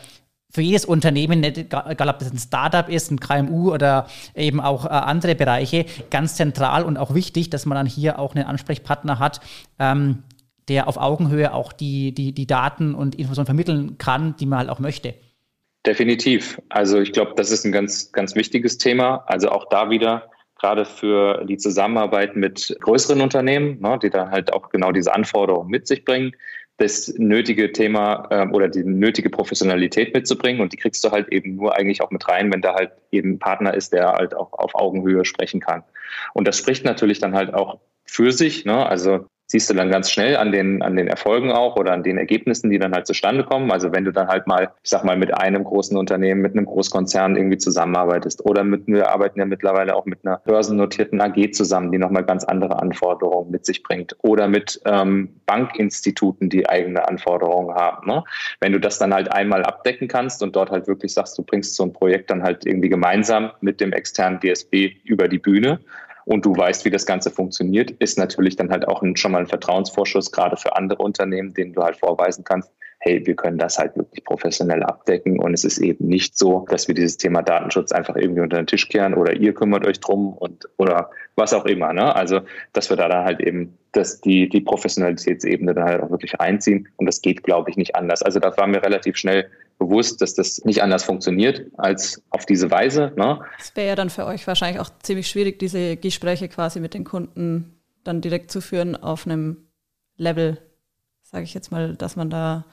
für jedes Unternehmen, egal ob das ein Startup ist, ein KMU oder eben auch äh, andere Bereiche, ganz zentral und auch wichtig, dass man dann hier auch einen Ansprechpartner hat, ähm, der auf Augenhöhe auch die, die, die Daten und Informationen vermitteln kann, die man halt auch möchte. Definitiv. Also ich glaube, das ist ein ganz, ganz wichtiges Thema. Also auch da wieder gerade für die Zusammenarbeit mit größeren Unternehmen, ne, die dann halt auch genau diese Anforderungen mit sich bringen, das nötige Thema äh, oder die nötige Professionalität mitzubringen. Und die kriegst du halt eben nur eigentlich auch mit rein, wenn da halt eben ein Partner ist, der halt auch auf Augenhöhe sprechen kann. Und das spricht natürlich dann halt auch für sich. Ne? Also siehst du dann ganz schnell an den, an den Erfolgen auch oder an den Ergebnissen, die dann halt zustande kommen. Also wenn du dann halt mal, ich sag mal, mit einem großen Unternehmen, mit einem Großkonzern irgendwie zusammenarbeitest oder mit, wir arbeiten ja mittlerweile auch mit einer börsennotierten AG zusammen, die nochmal ganz andere Anforderungen mit sich bringt oder mit ähm, Bankinstituten, die eigene Anforderungen haben. Ne? Wenn du das dann halt einmal abdecken kannst und dort halt wirklich sagst, du bringst so ein Projekt dann halt irgendwie gemeinsam mit dem externen DSB über die Bühne, und du weißt, wie das Ganze funktioniert, ist natürlich dann halt auch ein, schon mal ein Vertrauensvorschuss, gerade für andere Unternehmen, denen du halt vorweisen kannst, hey, wir können das halt wirklich professionell abdecken und es ist eben nicht so, dass wir dieses Thema Datenschutz einfach irgendwie unter den Tisch kehren oder ihr kümmert euch drum und oder was auch immer. Ne? Also, dass wir da dann halt eben dass die, die Professionalitätsebene dann halt auch wirklich einziehen und das geht, glaube ich, nicht anders. Also da war mir relativ schnell bewusst, dass das nicht anders funktioniert als auf diese Weise. Ne? Es wäre ja dann für euch wahrscheinlich auch ziemlich schwierig, diese Gespräche quasi mit den Kunden dann direkt zu führen auf einem Level, sage ich jetzt mal, dass man da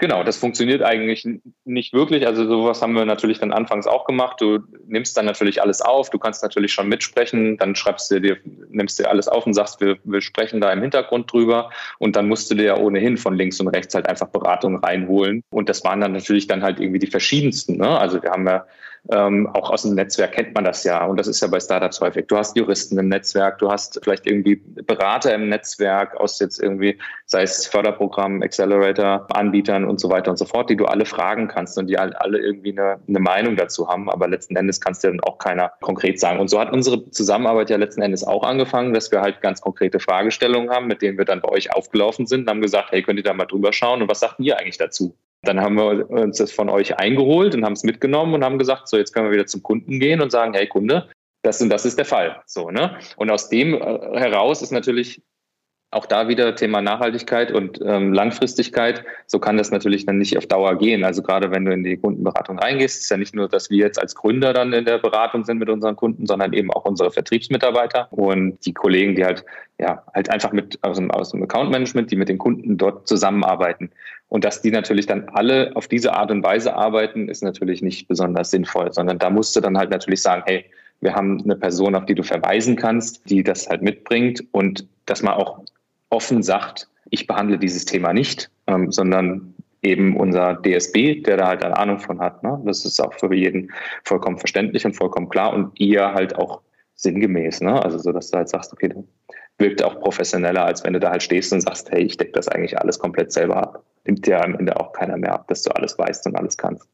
Genau, das funktioniert eigentlich nicht wirklich. Also sowas haben wir natürlich dann anfangs auch gemacht. Du nimmst dann natürlich alles auf, du kannst natürlich schon mitsprechen, dann schreibst du dir, nimmst dir alles auf und sagst, wir, wir sprechen da im Hintergrund drüber und dann musst du dir ja ohnehin von links und rechts halt einfach Beratung reinholen. Und das waren dann natürlich dann halt irgendwie die verschiedensten. Ne? Also wir haben ja ähm, auch aus dem Netzwerk kennt man das ja. Und das ist ja bei Startups häufig. Du hast Juristen im Netzwerk, du hast vielleicht irgendwie Berater im Netzwerk aus jetzt irgendwie, sei es Förderprogramm, Accelerator, Anbietern und so weiter und so fort, die du alle fragen kannst und die alle irgendwie eine, eine Meinung dazu haben. Aber letzten Endes kannst dir dann auch keiner konkret sagen. Und so hat unsere Zusammenarbeit ja letzten Endes auch angefangen, dass wir halt ganz konkrete Fragestellungen haben, mit denen wir dann bei euch aufgelaufen sind und haben gesagt, hey, könnt ihr da mal drüber schauen und was sagt ihr eigentlich dazu? Dann haben wir uns das von euch eingeholt und haben es mitgenommen und haben gesagt, so jetzt können wir wieder zum Kunden gehen und sagen, hey Kunde, das und das ist der Fall. So, ne? Und aus dem äh, heraus ist natürlich auch da wieder Thema Nachhaltigkeit und ähm, Langfristigkeit. So kann das natürlich dann nicht auf Dauer gehen. Also gerade wenn du in die Kundenberatung reingehst, ist ja nicht nur, dass wir jetzt als Gründer dann in der Beratung sind mit unseren Kunden, sondern eben auch unsere Vertriebsmitarbeiter und die Kollegen, die halt ja halt einfach mit aus dem, aus dem Account Management, die mit den Kunden dort zusammenarbeiten. Und dass die natürlich dann alle auf diese Art und Weise arbeiten, ist natürlich nicht besonders sinnvoll, sondern da musst du dann halt natürlich sagen, hey, wir haben eine Person, auf die du verweisen kannst, die das halt mitbringt und dass man auch offen sagt, ich behandle dieses Thema nicht, ähm, sondern eben unser DSB, der da halt eine Ahnung von hat. Ne? Das ist auch für jeden vollkommen verständlich und vollkommen klar und ihr halt auch sinngemäß. Ne? Also so, dass du halt sagst, okay, wirkt auch professioneller, als wenn du da halt stehst und sagst, hey, ich decke das eigentlich alles komplett selber ab. Nimmt dir am Ende auch keiner mehr ab, dass du alles weißt und alles kannst.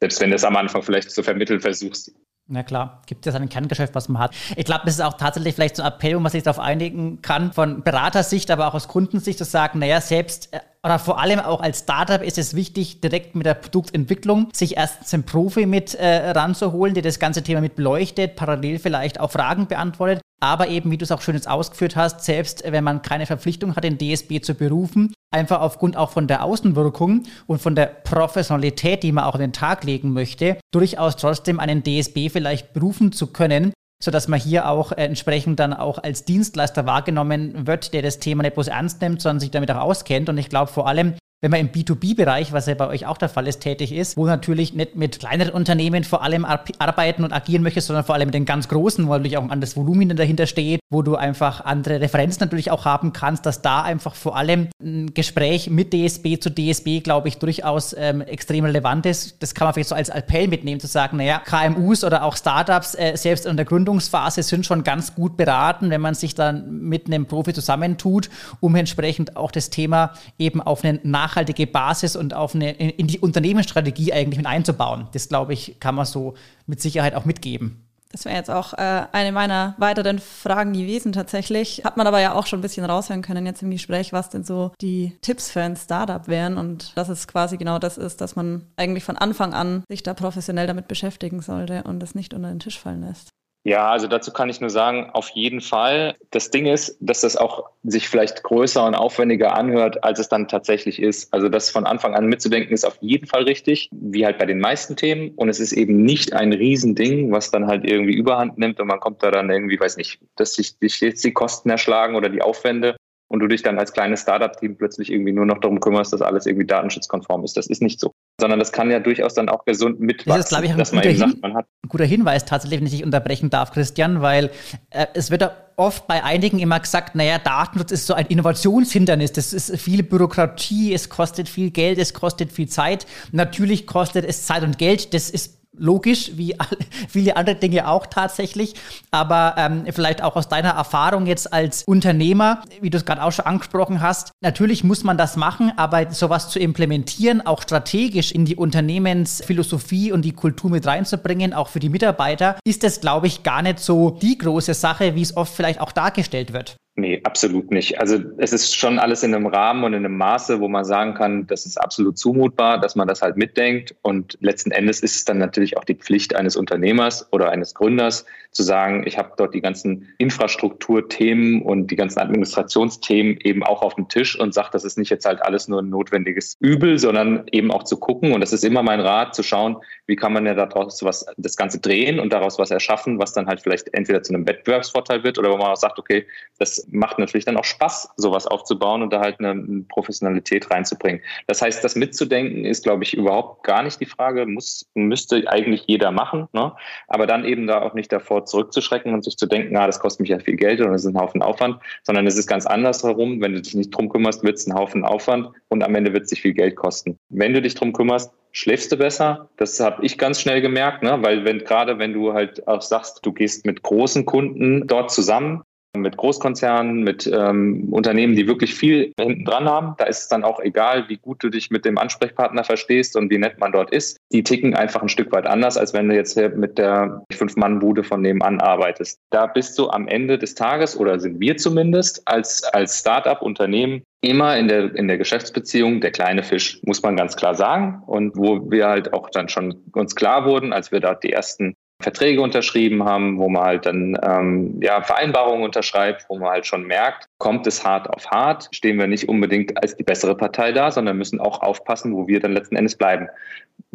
Selbst wenn du es am Anfang vielleicht zu vermitteln versuchst. Na klar, gibt es ein Kerngeschäft, was man hat. Ich glaube, das ist auch tatsächlich vielleicht so ein Appell, wo man sich darauf einigen kann, von Beratersicht, aber auch aus Kundensicht zu sagen, naja, selbst äh, oder vor allem auch als Startup ist es wichtig, direkt mit der Produktentwicklung sich erstens einen Profi mit äh, ranzuholen, der das ganze Thema mit beleuchtet, parallel vielleicht auch Fragen beantwortet. Aber eben, wie du es auch schön jetzt ausgeführt hast, selbst wenn man keine Verpflichtung hat, den DSB zu berufen, einfach aufgrund auch von der Außenwirkung und von der Professionalität, die man auch an den Tag legen möchte, durchaus trotzdem einen DSB vielleicht berufen zu können, sodass man hier auch äh, entsprechend dann auch als Dienstleister wahrgenommen wird, der das Thema nicht bloß ernst nimmt, sondern sich damit auch auskennt. Und ich glaube vor allem, wenn man im B2B-Bereich, was ja bei euch auch der Fall ist, tätig ist, wo natürlich nicht mit kleineren Unternehmen vor allem arbeiten und agieren möchtest, sondern vor allem mit den ganz großen, wo natürlich auch ein anderes Volumen dahinter steht, wo du einfach andere Referenzen natürlich auch haben kannst, dass da einfach vor allem ein Gespräch mit DSB zu DSB, glaube ich, durchaus ähm, extrem relevant ist. Das kann man vielleicht so als Appell mitnehmen, zu sagen, naja, KMUs oder auch Startups, äh, selbst in der Gründungsphase, sind schon ganz gut beraten, wenn man sich dann mit einem Profi zusammentut, um entsprechend auch das Thema eben auf einen nach nachhaltige Basis und auf eine, in die Unternehmensstrategie eigentlich mit einzubauen. Das, glaube ich, kann man so mit Sicherheit auch mitgeben. Das wäre jetzt auch äh, eine meiner weiteren Fragen gewesen tatsächlich. Hat man aber ja auch schon ein bisschen raushören können jetzt im Gespräch, was denn so die Tipps für ein Startup wären und dass es quasi genau das ist, dass man eigentlich von Anfang an sich da professionell damit beschäftigen sollte und es nicht unter den Tisch fallen lässt. Ja, also dazu kann ich nur sagen, auf jeden Fall. Das Ding ist, dass das auch sich vielleicht größer und aufwendiger anhört, als es dann tatsächlich ist. Also das von Anfang an mitzudenken, ist auf jeden Fall richtig, wie halt bei den meisten Themen. Und es ist eben nicht ein Riesending, was dann halt irgendwie überhand nimmt und man kommt da dann irgendwie, weiß nicht, dass sich jetzt die Kosten erschlagen oder die Aufwände und du dich dann als kleines Startup-Team plötzlich irgendwie nur noch darum kümmerst, dass alles irgendwie datenschutzkonform ist. Das ist nicht so. Sondern das kann ja durchaus dann auch gesund mitwachsen, das ist, glaube ich, ein dass man eben sagt, man hat. Ein guter Hinweis tatsächlich, wenn ich dich unterbrechen darf, Christian, weil äh, es wird oft bei einigen immer gesagt, naja, Datenschutz ist so ein Innovationshindernis, das ist viel Bürokratie, es kostet viel Geld, es kostet viel Zeit. Natürlich kostet es Zeit und Geld, das ist logisch, wie viele andere Dinge auch tatsächlich. Aber ähm, vielleicht auch aus deiner Erfahrung jetzt als Unternehmer, wie du es gerade auch schon angesprochen hast, natürlich muss man das machen, aber sowas zu implementieren, auch strategisch in die Unternehmensphilosophie und die Kultur mit reinzubringen, auch für die Mitarbeiter, ist das, glaube ich, gar nicht so die große Sache, wie es oft vielleicht auch dargestellt wird. Nee, absolut nicht. Also es ist schon alles in einem Rahmen und in einem Maße, wo man sagen kann, das ist absolut zumutbar, dass man das halt mitdenkt. Und letzten Endes ist es dann natürlich auch die Pflicht eines Unternehmers oder eines Gründers zu sagen, ich habe dort die ganzen Infrastrukturthemen und die ganzen Administrationsthemen eben auch auf dem Tisch und sage, das ist nicht jetzt halt alles nur ein notwendiges Übel, sondern eben auch zu gucken. Und das ist immer mein Rat, zu schauen, wie kann man ja daraus was, das Ganze drehen und daraus was erschaffen, was dann halt vielleicht entweder zu einem Wettbewerbsvorteil wird oder wo man auch sagt, okay, das macht natürlich dann auch Spaß, sowas aufzubauen und da halt eine Professionalität reinzubringen. Das heißt, das mitzudenken ist, glaube ich, überhaupt gar nicht die Frage, muss, müsste eigentlich jeder machen, ne? aber dann eben da auch nicht davor zurückzuschrecken und sich zu denken, ah, das kostet mich ja viel Geld und das ist ein Haufen Aufwand, sondern es ist ganz andersherum. Wenn du dich nicht drum kümmerst, wird es ein Haufen Aufwand und am Ende wird es dich viel Geld kosten. Wenn du dich drum kümmerst, schläfst du besser. Das habe ich ganz schnell gemerkt, ne? weil wenn gerade wenn du halt auch sagst, du gehst mit großen Kunden dort zusammen, mit Großkonzernen, mit ähm, Unternehmen, die wirklich viel hinten dran haben. Da ist es dann auch egal, wie gut du dich mit dem Ansprechpartner verstehst und wie nett man dort ist. Die ticken einfach ein Stück weit anders, als wenn du jetzt mit der Fünf-Mann-Bude von nebenan arbeitest. Da bist du am Ende des Tages, oder sind wir zumindest, als, als Start-up-Unternehmen immer in der, in der Geschäftsbeziehung der kleine Fisch, muss man ganz klar sagen. Und wo wir halt auch dann schon uns klar wurden, als wir da die ersten Verträge unterschrieben haben, wo man halt dann ähm, ja, Vereinbarungen unterschreibt, wo man halt schon merkt, kommt es hart auf hart, stehen wir nicht unbedingt als die bessere Partei da, sondern müssen auch aufpassen, wo wir dann letzten Endes bleiben.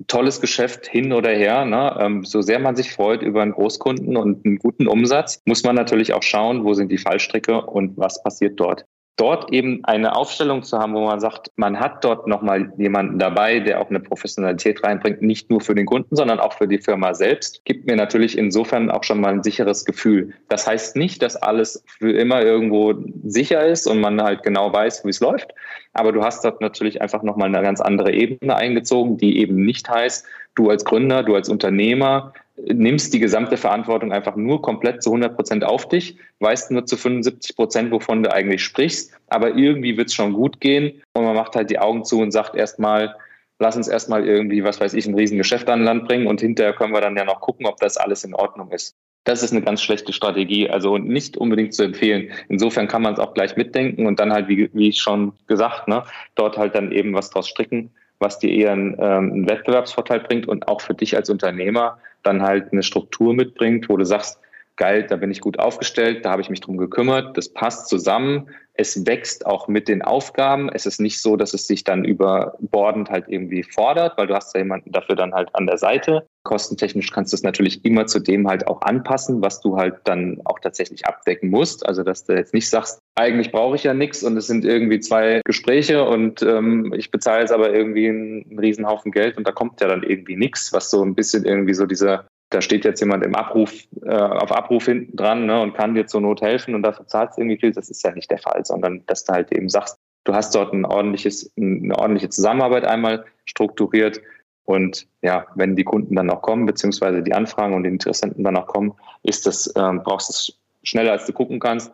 Tolles Geschäft hin oder her. Ne? Ähm, so sehr man sich freut über einen Großkunden und einen guten Umsatz, muss man natürlich auch schauen, wo sind die Fallstricke und was passiert dort dort eben eine Aufstellung zu haben, wo man sagt, man hat dort nochmal jemanden dabei, der auch eine Professionalität reinbringt, nicht nur für den Kunden, sondern auch für die Firma selbst, gibt mir natürlich insofern auch schon mal ein sicheres Gefühl. Das heißt nicht, dass alles für immer irgendwo sicher ist und man halt genau weiß, wie es läuft. Aber du hast dort natürlich einfach nochmal eine ganz andere Ebene eingezogen, die eben nicht heißt, du als Gründer, du als Unternehmer nimmst die gesamte Verantwortung einfach nur komplett zu 100 Prozent auf dich, weißt nur zu 75 Prozent, wovon du eigentlich sprichst, aber irgendwie wird es schon gut gehen und man macht halt die Augen zu und sagt erstmal, lass uns erstmal irgendwie, was weiß ich, ein Riesengeschäft an Land bringen und hinterher können wir dann ja noch gucken, ob das alles in Ordnung ist. Das ist eine ganz schlechte Strategie, also nicht unbedingt zu empfehlen. Insofern kann man es auch gleich mitdenken und dann halt, wie, wie schon gesagt, ne, dort halt dann eben was draus stricken, was dir eher einen, ähm, einen Wettbewerbsvorteil bringt und auch für dich als Unternehmer dann halt eine Struktur mitbringt, wo du sagst, geil, da bin ich gut aufgestellt, da habe ich mich drum gekümmert, das passt zusammen, es wächst auch mit den Aufgaben. Es ist nicht so, dass es sich dann überbordend halt irgendwie fordert, weil du hast ja jemanden dafür dann halt an der Seite. Kostentechnisch kannst du es natürlich immer zu dem halt auch anpassen, was du halt dann auch tatsächlich abdecken musst. Also dass du jetzt nicht sagst, eigentlich brauche ich ja nichts und es sind irgendwie zwei Gespräche und ähm, ich bezahle jetzt aber irgendwie einen, einen Riesenhaufen Geld und da kommt ja dann irgendwie nichts, was so ein bisschen irgendwie so dieser da steht jetzt jemand im Abruf, äh, auf Abruf hinten dran ne, und kann dir zur Not helfen und dafür zahlst du irgendwie viel. Das ist ja nicht der Fall, sondern dass du halt eben sagst, du hast dort ein ordentliches, eine ordentliche Zusammenarbeit einmal strukturiert und ja, wenn die Kunden dann noch kommen, beziehungsweise die Anfragen und die Interessenten dann noch kommen, ist das, ähm, brauchst du es schneller, als du gucken kannst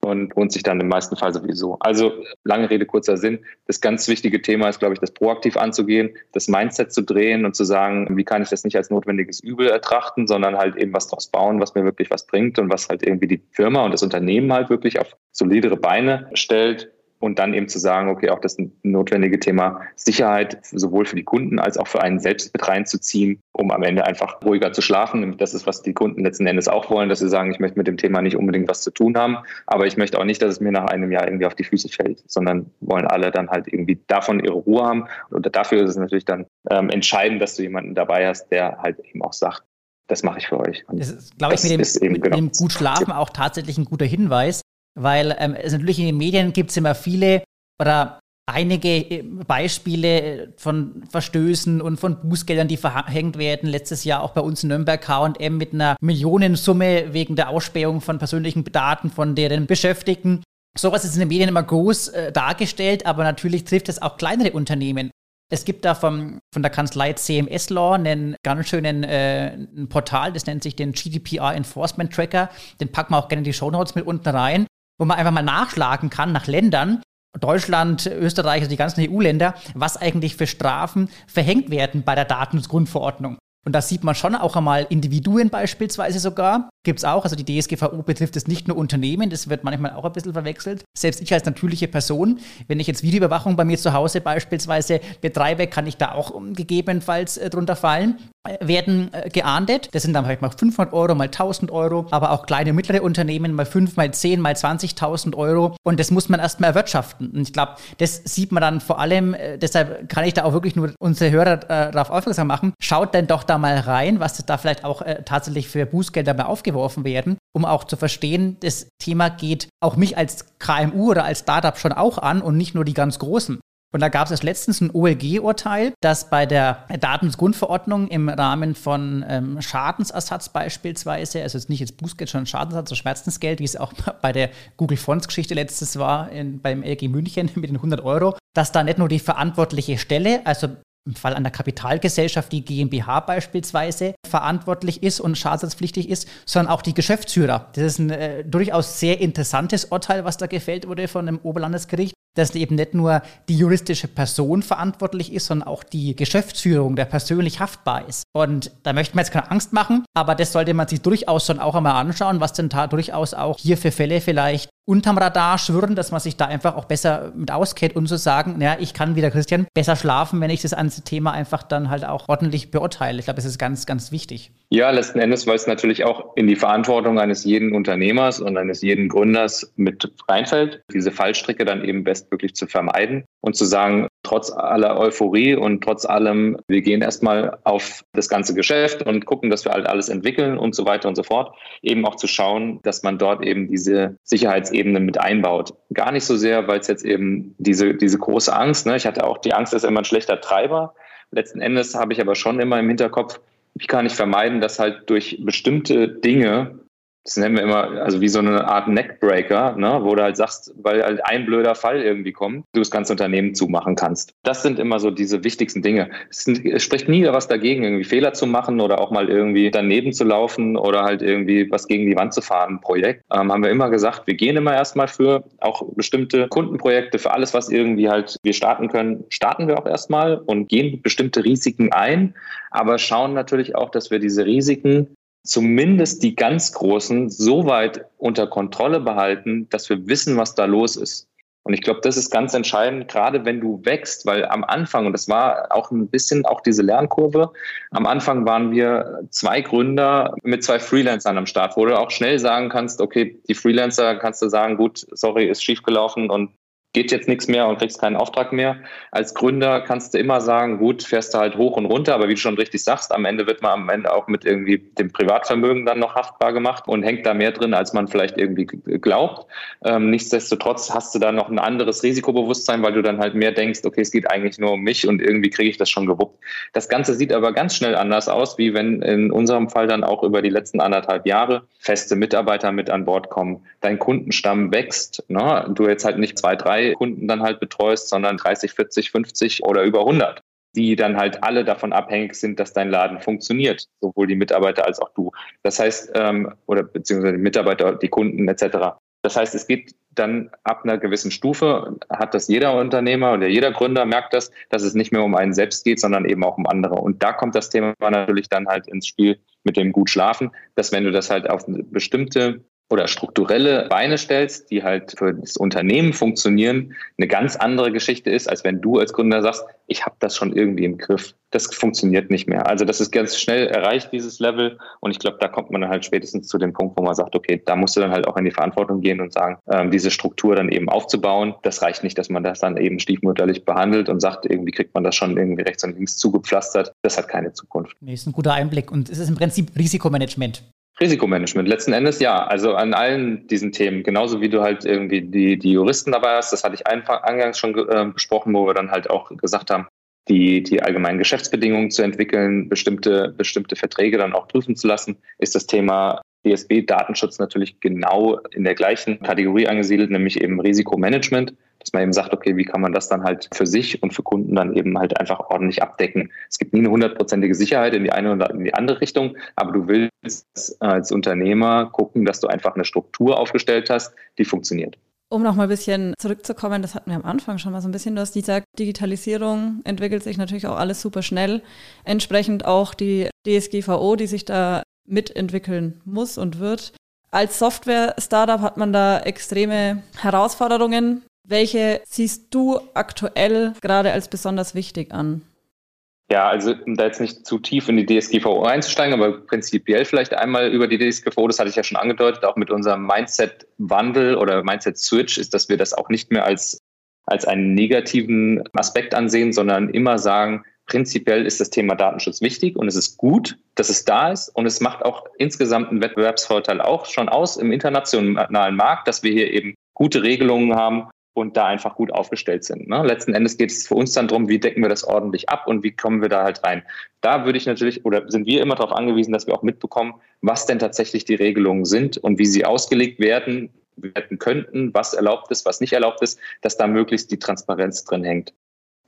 und lohnt sich dann im meisten Fall sowieso. Also lange Rede, kurzer Sinn. Das ganz wichtige Thema ist, glaube ich, das proaktiv anzugehen, das Mindset zu drehen und zu sagen, wie kann ich das nicht als notwendiges Übel ertrachten, sondern halt eben was draus bauen, was mir wirklich was bringt und was halt irgendwie die Firma und das Unternehmen halt wirklich auf solidere Beine stellt und dann eben zu sagen, okay, auch das notwendige Thema Sicherheit sowohl für die Kunden als auch für einen selbst mit reinzuziehen, um am Ende einfach ruhiger zu schlafen. Das ist, was die Kunden letzten Endes auch wollen, dass sie sagen, ich möchte mit dem Thema nicht unbedingt was zu tun haben, aber ich möchte auch nicht, dass es mir nach einem Jahr irgendwie auf die Füße fällt, sondern wollen alle dann halt irgendwie davon ihre Ruhe haben. Und dafür ist es natürlich dann ähm, entscheidend, dass du jemanden dabei hast, der halt eben auch sagt, das mache ich für euch. Und das ist, glaube ich, mit dem, mit, genau. dem gut schlafen auch tatsächlich ein guter Hinweis, weil ähm, es natürlich in den Medien gibt es immer viele oder einige äh, Beispiele von Verstößen und von Bußgeldern, die verhängt werden. Letztes Jahr auch bei uns Nürnberg K&M mit einer Millionensumme wegen der Ausspähung von persönlichen Daten von deren Beschäftigten. Sowas ist in den Medien immer groß äh, dargestellt, aber natürlich trifft es auch kleinere Unternehmen. Es gibt da vom, von der Kanzlei CMS Law einen ganz schönen äh, ein Portal, das nennt sich den GDPR Enforcement Tracker. Den packen wir auch gerne in die Show Notes mit unten rein wo man einfach mal nachschlagen kann nach Ländern, Deutschland, Österreich, also die ganzen EU-Länder, was eigentlich für Strafen verhängt werden bei der Datenschutzgrundverordnung. Und da sieht man schon auch einmal Individuen beispielsweise sogar. Gibt es auch. Also die DSGVO betrifft es nicht nur Unternehmen, das wird manchmal auch ein bisschen verwechselt. Selbst ich als natürliche Person, wenn ich jetzt Videoüberwachung bei mir zu Hause beispielsweise betreibe, kann ich da auch gegebenenfalls äh, drunter fallen werden äh, geahndet. Das sind dann vielleicht mal 500 Euro, mal 1000 Euro, aber auch kleine und mittlere Unternehmen mal 5, mal 10, mal 20.000 Euro. Und das muss man erstmal erwirtschaften. Und ich glaube, das sieht man dann vor allem, äh, deshalb kann ich da auch wirklich nur unsere Hörer äh, darauf aufmerksam machen. Schaut denn doch da mal rein, was da vielleicht auch äh, tatsächlich für Bußgelder mal aufgeworfen werden, um auch zu verstehen, das Thema geht auch mich als KMU oder als Startup schon auch an und nicht nur die ganz Großen. Und da gab es letztens ein OLG-Urteil, das bei der Datensgrundverordnung im Rahmen von ähm, Schadensersatz beispielsweise, also jetzt nicht jetzt Bußgeld, sondern Schadensersatz, oder Schmerzensgeld, wie es auch bei der Google Fonts-Geschichte letztes war, in, beim LG München mit den 100 Euro, dass da nicht nur die verantwortliche Stelle, also im Fall einer Kapitalgesellschaft, die GmbH beispielsweise, verantwortlich ist und schadensersatzpflichtig ist, sondern auch die Geschäftsführer. Das ist ein äh, durchaus sehr interessantes Urteil, was da gefällt wurde von dem Oberlandesgericht dass eben nicht nur die juristische Person verantwortlich ist, sondern auch die Geschäftsführung, der persönlich haftbar ist. Und da möchte man jetzt keine Angst machen, aber das sollte man sich durchaus schon auch einmal anschauen, was denn da durchaus auch hier für Fälle vielleicht unterm Radar schwirren, dass man sich da einfach auch besser mit auskennt und zu so sagen, naja, ich kann wie der Christian besser schlafen, wenn ich das ganze Thema einfach dann halt auch ordentlich beurteile. Ich glaube, das ist ganz, ganz wichtig. Ja, letzten Endes, weil es natürlich auch in die Verantwortung eines jeden Unternehmers und eines jeden Gründers mit reinfällt, diese Fallstricke dann eben bestmöglich zu vermeiden und zu sagen, trotz aller Euphorie und trotz allem, wir gehen erstmal auf das ganze Geschäft und gucken, dass wir halt alles entwickeln und so weiter und so fort, eben auch zu schauen, dass man dort eben diese Sicherheitsebenen mit einbaut. Gar nicht so sehr, weil es jetzt eben diese, diese große Angst, ne? ich hatte auch die Angst, dass immer ein schlechter Treiber. Letzten Endes habe ich aber schon immer im Hinterkopf, wie kann ich vermeiden, dass halt durch bestimmte Dinge das nennen wir immer, also wie so eine Art Neckbreaker, ne, wo du halt sagst, weil halt ein blöder Fall irgendwie kommt, du das ganze Unternehmen zumachen kannst. Das sind immer so diese wichtigsten Dinge. Es, es spricht nie was dagegen, irgendwie Fehler zu machen oder auch mal irgendwie daneben zu laufen oder halt irgendwie was gegen die Wand zu fahren, Projekt. Ähm, haben wir immer gesagt, wir gehen immer erstmal für auch bestimmte Kundenprojekte, für alles, was irgendwie halt wir starten können, starten wir auch erstmal und gehen bestimmte Risiken ein, aber schauen natürlich auch, dass wir diese Risiken zumindest die ganz Großen so weit unter Kontrolle behalten, dass wir wissen, was da los ist. Und ich glaube, das ist ganz entscheidend, gerade wenn du wächst, weil am Anfang, und das war auch ein bisschen auch diese Lernkurve, am Anfang waren wir zwei Gründer mit zwei Freelancern am Start, wo du auch schnell sagen kannst, okay, die Freelancer kannst du sagen, gut, sorry, ist schiefgelaufen und geht jetzt nichts mehr und kriegst keinen Auftrag mehr. Als Gründer kannst du immer sagen, gut, fährst du halt hoch und runter, aber wie du schon richtig sagst, am Ende wird man am Ende auch mit irgendwie dem Privatvermögen dann noch haftbar gemacht und hängt da mehr drin, als man vielleicht irgendwie glaubt. Ähm, nichtsdestotrotz hast du da noch ein anderes Risikobewusstsein, weil du dann halt mehr denkst, okay, es geht eigentlich nur um mich und irgendwie kriege ich das schon gewuppt. Das Ganze sieht aber ganz schnell anders aus, wie wenn in unserem Fall dann auch über die letzten anderthalb Jahre feste Mitarbeiter mit an Bord kommen, dein Kundenstamm wächst, ne? du jetzt halt nicht zwei, drei Kunden dann halt betreust, sondern 30, 40, 50 oder über 100 die dann halt alle davon abhängig sind, dass dein Laden funktioniert, sowohl die Mitarbeiter als auch du. Das heißt, ähm, oder beziehungsweise die Mitarbeiter, die Kunden etc. Das heißt, es geht dann ab einer gewissen Stufe, hat das jeder Unternehmer oder jeder Gründer merkt das, dass es nicht mehr um einen selbst geht, sondern eben auch um andere. Und da kommt das Thema natürlich dann halt ins Spiel mit dem gut schlafen, dass wenn du das halt auf eine bestimmte oder strukturelle Beine stellst, die halt für das Unternehmen funktionieren, eine ganz andere Geschichte ist, als wenn du als Gründer sagst, ich habe das schon irgendwie im Griff. Das funktioniert nicht mehr. Also das ist ganz schnell erreicht, dieses Level. Und ich glaube, da kommt man dann halt spätestens zu dem Punkt, wo man sagt, okay, da musst du dann halt auch in die Verantwortung gehen und sagen, ähm, diese Struktur dann eben aufzubauen. Das reicht nicht, dass man das dann eben stiefmütterlich behandelt und sagt, irgendwie kriegt man das schon irgendwie rechts und links zugepflastert. Das hat keine Zukunft. Nee, ist ein guter Einblick. Und es ist im Prinzip Risikomanagement. Risikomanagement, letzten Endes ja. Also an allen diesen Themen, genauso wie du halt irgendwie die, die Juristen dabei hast, das hatte ich eingangs schon äh, besprochen, wo wir dann halt auch gesagt haben, die, die allgemeinen Geschäftsbedingungen zu entwickeln, bestimmte, bestimmte Verträge dann auch prüfen zu lassen, ist das Thema DSB-Datenschutz natürlich genau in der gleichen Kategorie angesiedelt, nämlich eben Risikomanagement dass man eben sagt, okay, wie kann man das dann halt für sich und für Kunden dann eben halt einfach ordentlich abdecken. Es gibt nie eine hundertprozentige Sicherheit in die eine oder in die andere Richtung, aber du willst als Unternehmer gucken, dass du einfach eine Struktur aufgestellt hast, die funktioniert. Um noch mal ein bisschen zurückzukommen, das hatten wir am Anfang schon mal so ein bisschen, du hast gesagt, Digitalisierung entwickelt sich natürlich auch alles super schnell. Entsprechend auch die DSGVO, die sich da mitentwickeln muss und wird. Als Software-Startup hat man da extreme Herausforderungen. Welche siehst du aktuell gerade als besonders wichtig an? Ja, also um da jetzt nicht zu tief in die DSGVO einzusteigen, aber prinzipiell vielleicht einmal über die DSGVO, das hatte ich ja schon angedeutet, auch mit unserem Mindset-Wandel oder Mindset-Switch ist, dass wir das auch nicht mehr als, als einen negativen Aspekt ansehen, sondern immer sagen, prinzipiell ist das Thema Datenschutz wichtig und es ist gut, dass es da ist und es macht auch insgesamt einen Wettbewerbsvorteil auch schon aus im internationalen Markt, dass wir hier eben gute Regelungen haben und da einfach gut aufgestellt sind. Ne? Letzten Endes geht es für uns dann darum, wie decken wir das ordentlich ab und wie kommen wir da halt rein. Da würde ich natürlich oder sind wir immer darauf angewiesen, dass wir auch mitbekommen, was denn tatsächlich die Regelungen sind und wie sie ausgelegt werden, werden könnten, was erlaubt ist, was nicht erlaubt ist, dass da möglichst die Transparenz drin hängt.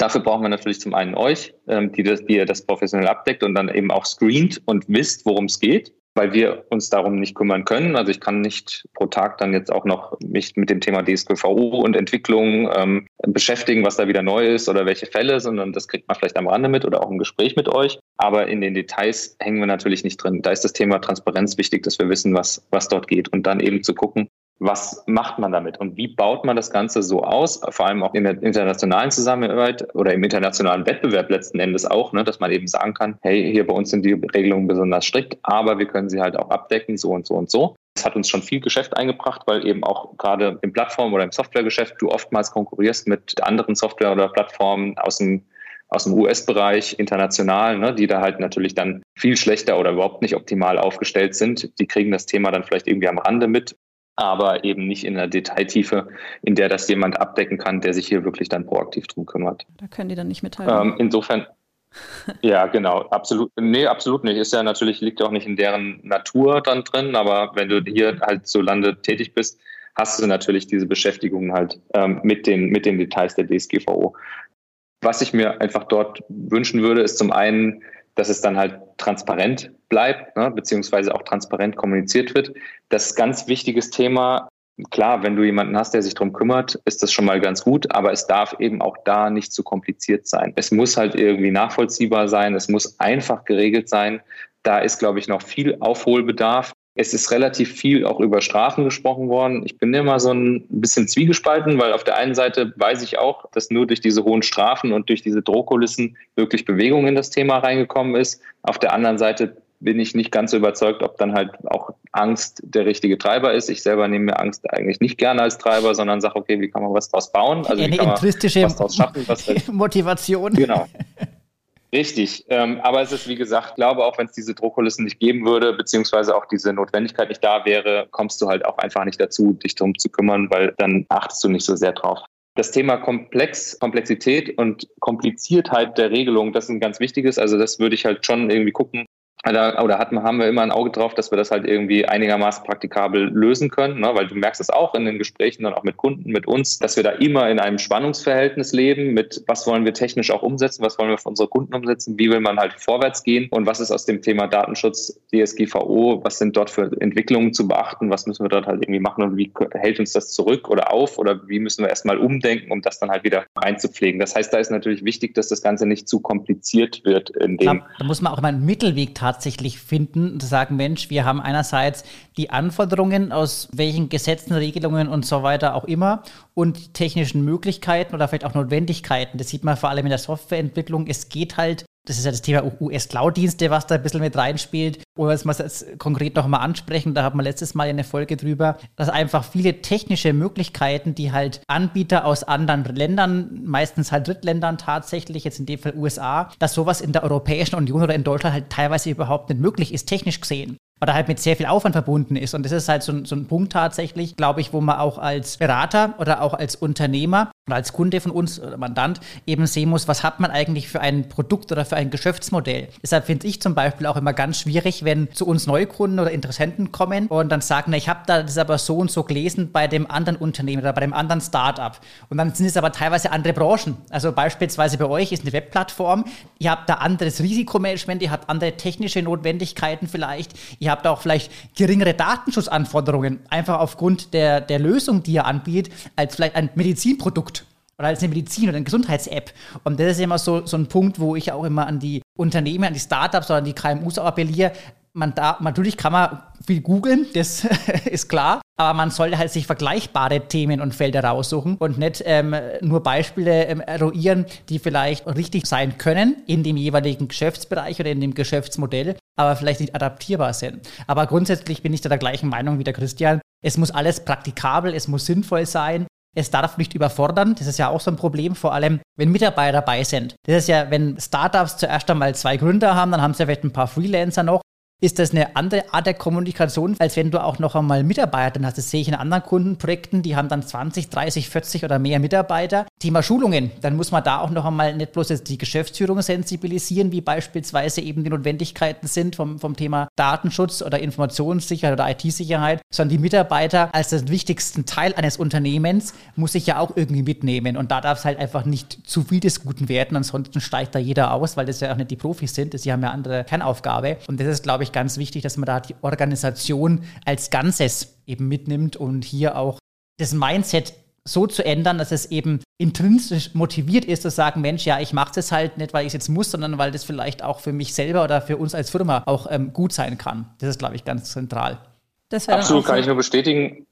Dafür brauchen wir natürlich zum einen euch, ähm, die, das, die ihr das professionell abdeckt und dann eben auch screent und wisst, worum es geht weil wir uns darum nicht kümmern können. Also ich kann nicht pro Tag dann jetzt auch noch mich mit dem Thema DSGVO und Entwicklung ähm, beschäftigen, was da wieder neu ist oder welche Fälle, sondern das kriegt man vielleicht am Rande mit oder auch im Gespräch mit euch. Aber in den Details hängen wir natürlich nicht drin. Da ist das Thema Transparenz wichtig, dass wir wissen, was, was dort geht und dann eben zu gucken, was macht man damit und wie baut man das Ganze so aus, vor allem auch in der internationalen Zusammenarbeit oder im internationalen Wettbewerb letzten Endes auch, ne, dass man eben sagen kann, hey, hier bei uns sind die Regelungen besonders strikt, aber wir können sie halt auch abdecken, so und so und so. Das hat uns schon viel Geschäft eingebracht, weil eben auch gerade im Plattform- oder im Softwaregeschäft du oftmals konkurrierst mit anderen Software- oder Plattformen aus dem aus dem US-Bereich international, ne, die da halt natürlich dann viel schlechter oder überhaupt nicht optimal aufgestellt sind. Die kriegen das Thema dann vielleicht irgendwie am Rande mit aber eben nicht in der Detailtiefe, in der das jemand abdecken kann, der sich hier wirklich dann proaktiv drum kümmert. Da können die dann nicht mithalten. Ähm, insofern, ja, genau, absolut. Nee, absolut nicht. Ist ja natürlich, liegt auch nicht in deren Natur dann drin, aber wenn du hier halt so Lande tätig bist, hast du natürlich diese Beschäftigung halt ähm, mit, den, mit den Details der DSGVO. Was ich mir einfach dort wünschen würde, ist zum einen, dass es dann halt transparent bleibt, ne, beziehungsweise auch transparent kommuniziert wird. Das ist ein ganz wichtiges Thema. Klar, wenn du jemanden hast, der sich darum kümmert, ist das schon mal ganz gut, aber es darf eben auch da nicht zu kompliziert sein. Es muss halt irgendwie nachvollziehbar sein, es muss einfach geregelt sein. Da ist, glaube ich, noch viel Aufholbedarf. Es ist relativ viel auch über Strafen gesprochen worden. Ich bin immer so ein bisschen zwiegespalten, weil auf der einen Seite weiß ich auch, dass nur durch diese hohen Strafen und durch diese Drohkulissen wirklich Bewegung in das Thema reingekommen ist. Auf der anderen Seite bin ich nicht ganz so überzeugt, ob dann halt auch Angst der richtige Treiber ist. Ich selber nehme mir Angst eigentlich nicht gerne als Treiber, sondern sage, okay, wie kann man was draus bauen? Also Eine intristische was draus schaffen, was Motivation. Genau. Richtig. Ähm, aber es ist, wie gesagt, glaube auch, wenn es diese Druckkulissen nicht geben würde, beziehungsweise auch diese Notwendigkeit nicht da wäre, kommst du halt auch einfach nicht dazu, dich darum zu kümmern, weil dann achtest du nicht so sehr drauf. Das Thema Komplex, Komplexität und Kompliziertheit der Regelung, das ist ein ganz wichtiges. Also das würde ich halt schon irgendwie gucken, da, oder hatten, haben wir immer ein Auge drauf, dass wir das halt irgendwie einigermaßen praktikabel lösen können, ne? weil du merkst es auch in den Gesprächen dann auch mit Kunden, mit uns, dass wir da immer in einem Spannungsverhältnis leben mit, was wollen wir technisch auch umsetzen, was wollen wir für unsere Kunden umsetzen, wie will man halt vorwärts gehen und was ist aus dem Thema Datenschutz, DSGVO, was sind dort für Entwicklungen zu beachten, was müssen wir dort halt irgendwie machen und wie hält uns das zurück oder auf oder wie müssen wir erstmal umdenken, um das dann halt wieder einzupflegen. Das heißt, da ist natürlich wichtig, dass das Ganze nicht zu kompliziert wird in dem. Da muss man auch mal einen Mittelweg tatsächlich finden und sagen, Mensch, wir haben einerseits die Anforderungen aus welchen Gesetzen, Regelungen und so weiter auch immer und technischen Möglichkeiten oder vielleicht auch Notwendigkeiten. Das sieht man vor allem in der Softwareentwicklung. Es geht halt das ist ja das Thema US-Cloud-Dienste, was da ein bisschen mit reinspielt. Oder was wir jetzt konkret noch mal ansprechen, da haben wir letztes Mal eine Folge drüber, dass einfach viele technische Möglichkeiten, die halt Anbieter aus anderen Ländern, meistens halt Drittländern tatsächlich, jetzt in dem Fall USA, dass sowas in der Europäischen Union oder in Deutschland halt teilweise überhaupt nicht möglich ist, technisch gesehen oder halt mit sehr viel Aufwand verbunden ist. Und das ist halt so, ein, so ein Punkt tatsächlich, glaube ich, wo man auch als Berater oder auch als Unternehmer oder als Kunde von uns oder Mandant eben sehen muss, was hat man eigentlich für ein Produkt oder für ein Geschäftsmodell. Deshalb finde ich zum Beispiel auch immer ganz schwierig, wenn zu uns Neukunden oder Interessenten kommen und dann sagen, na, ich habe da das aber so und so gelesen bei dem anderen Unternehmen oder bei dem anderen Startup. Und dann sind es aber teilweise andere Branchen. Also beispielsweise bei euch ist eine Webplattform, ihr habt da anderes Risikomanagement, ihr habt andere technische Notwendigkeiten vielleicht, ihr Ihr habt auch vielleicht geringere Datenschutzanforderungen, einfach aufgrund der, der Lösung, die ihr anbietet, als vielleicht ein Medizinprodukt oder als eine Medizin- oder eine Gesundheits-App. Und das ist immer so, so ein Punkt, wo ich auch immer an die Unternehmen, an die Startups oder an die KMUs appelliere, man da, natürlich kann man viel googeln, das ist klar, aber man sollte halt sich vergleichbare Themen und Felder raussuchen und nicht ähm, nur Beispiele ähm, eruieren, die vielleicht richtig sein können in dem jeweiligen Geschäftsbereich oder in dem Geschäftsmodell, aber vielleicht nicht adaptierbar sind. Aber grundsätzlich bin ich da der gleichen Meinung wie der Christian. Es muss alles praktikabel, es muss sinnvoll sein. Es darf nicht überfordern. Das ist ja auch so ein Problem, vor allem wenn Mitarbeiter dabei sind. Das ist ja, wenn Startups zuerst einmal zwei Gründer haben, dann haben sie vielleicht ein paar Freelancer noch ist das eine andere Art der Kommunikation, als wenn du auch noch einmal Mitarbeiter hast. Das sehe ich in anderen Kundenprojekten, die haben dann 20, 30, 40 oder mehr Mitarbeiter. Thema Schulungen, dann muss man da auch noch einmal nicht bloß jetzt die Geschäftsführung sensibilisieren, wie beispielsweise eben die Notwendigkeiten sind vom, vom Thema Datenschutz oder Informationssicherheit oder IT-Sicherheit, sondern die Mitarbeiter als den wichtigsten Teil eines Unternehmens muss ich ja auch irgendwie mitnehmen. Und da darf es halt einfach nicht zu viel des Guten werden, ansonsten steigt da jeder aus, weil das ja auch nicht die Profis sind, sie haben ja andere Kernaufgabe. Und das ist, glaube ich, ich, ganz wichtig, dass man da die Organisation als Ganzes eben mitnimmt und hier auch das Mindset so zu ändern, dass es eben intrinsisch motiviert ist, zu sagen, Mensch, ja, ich mache das halt nicht, weil ich es jetzt muss, sondern weil das vielleicht auch für mich selber oder für uns als Firma auch ähm, gut sein kann. Das ist, glaube ich, ganz zentral. Absolut, kann ich nur bestätigen.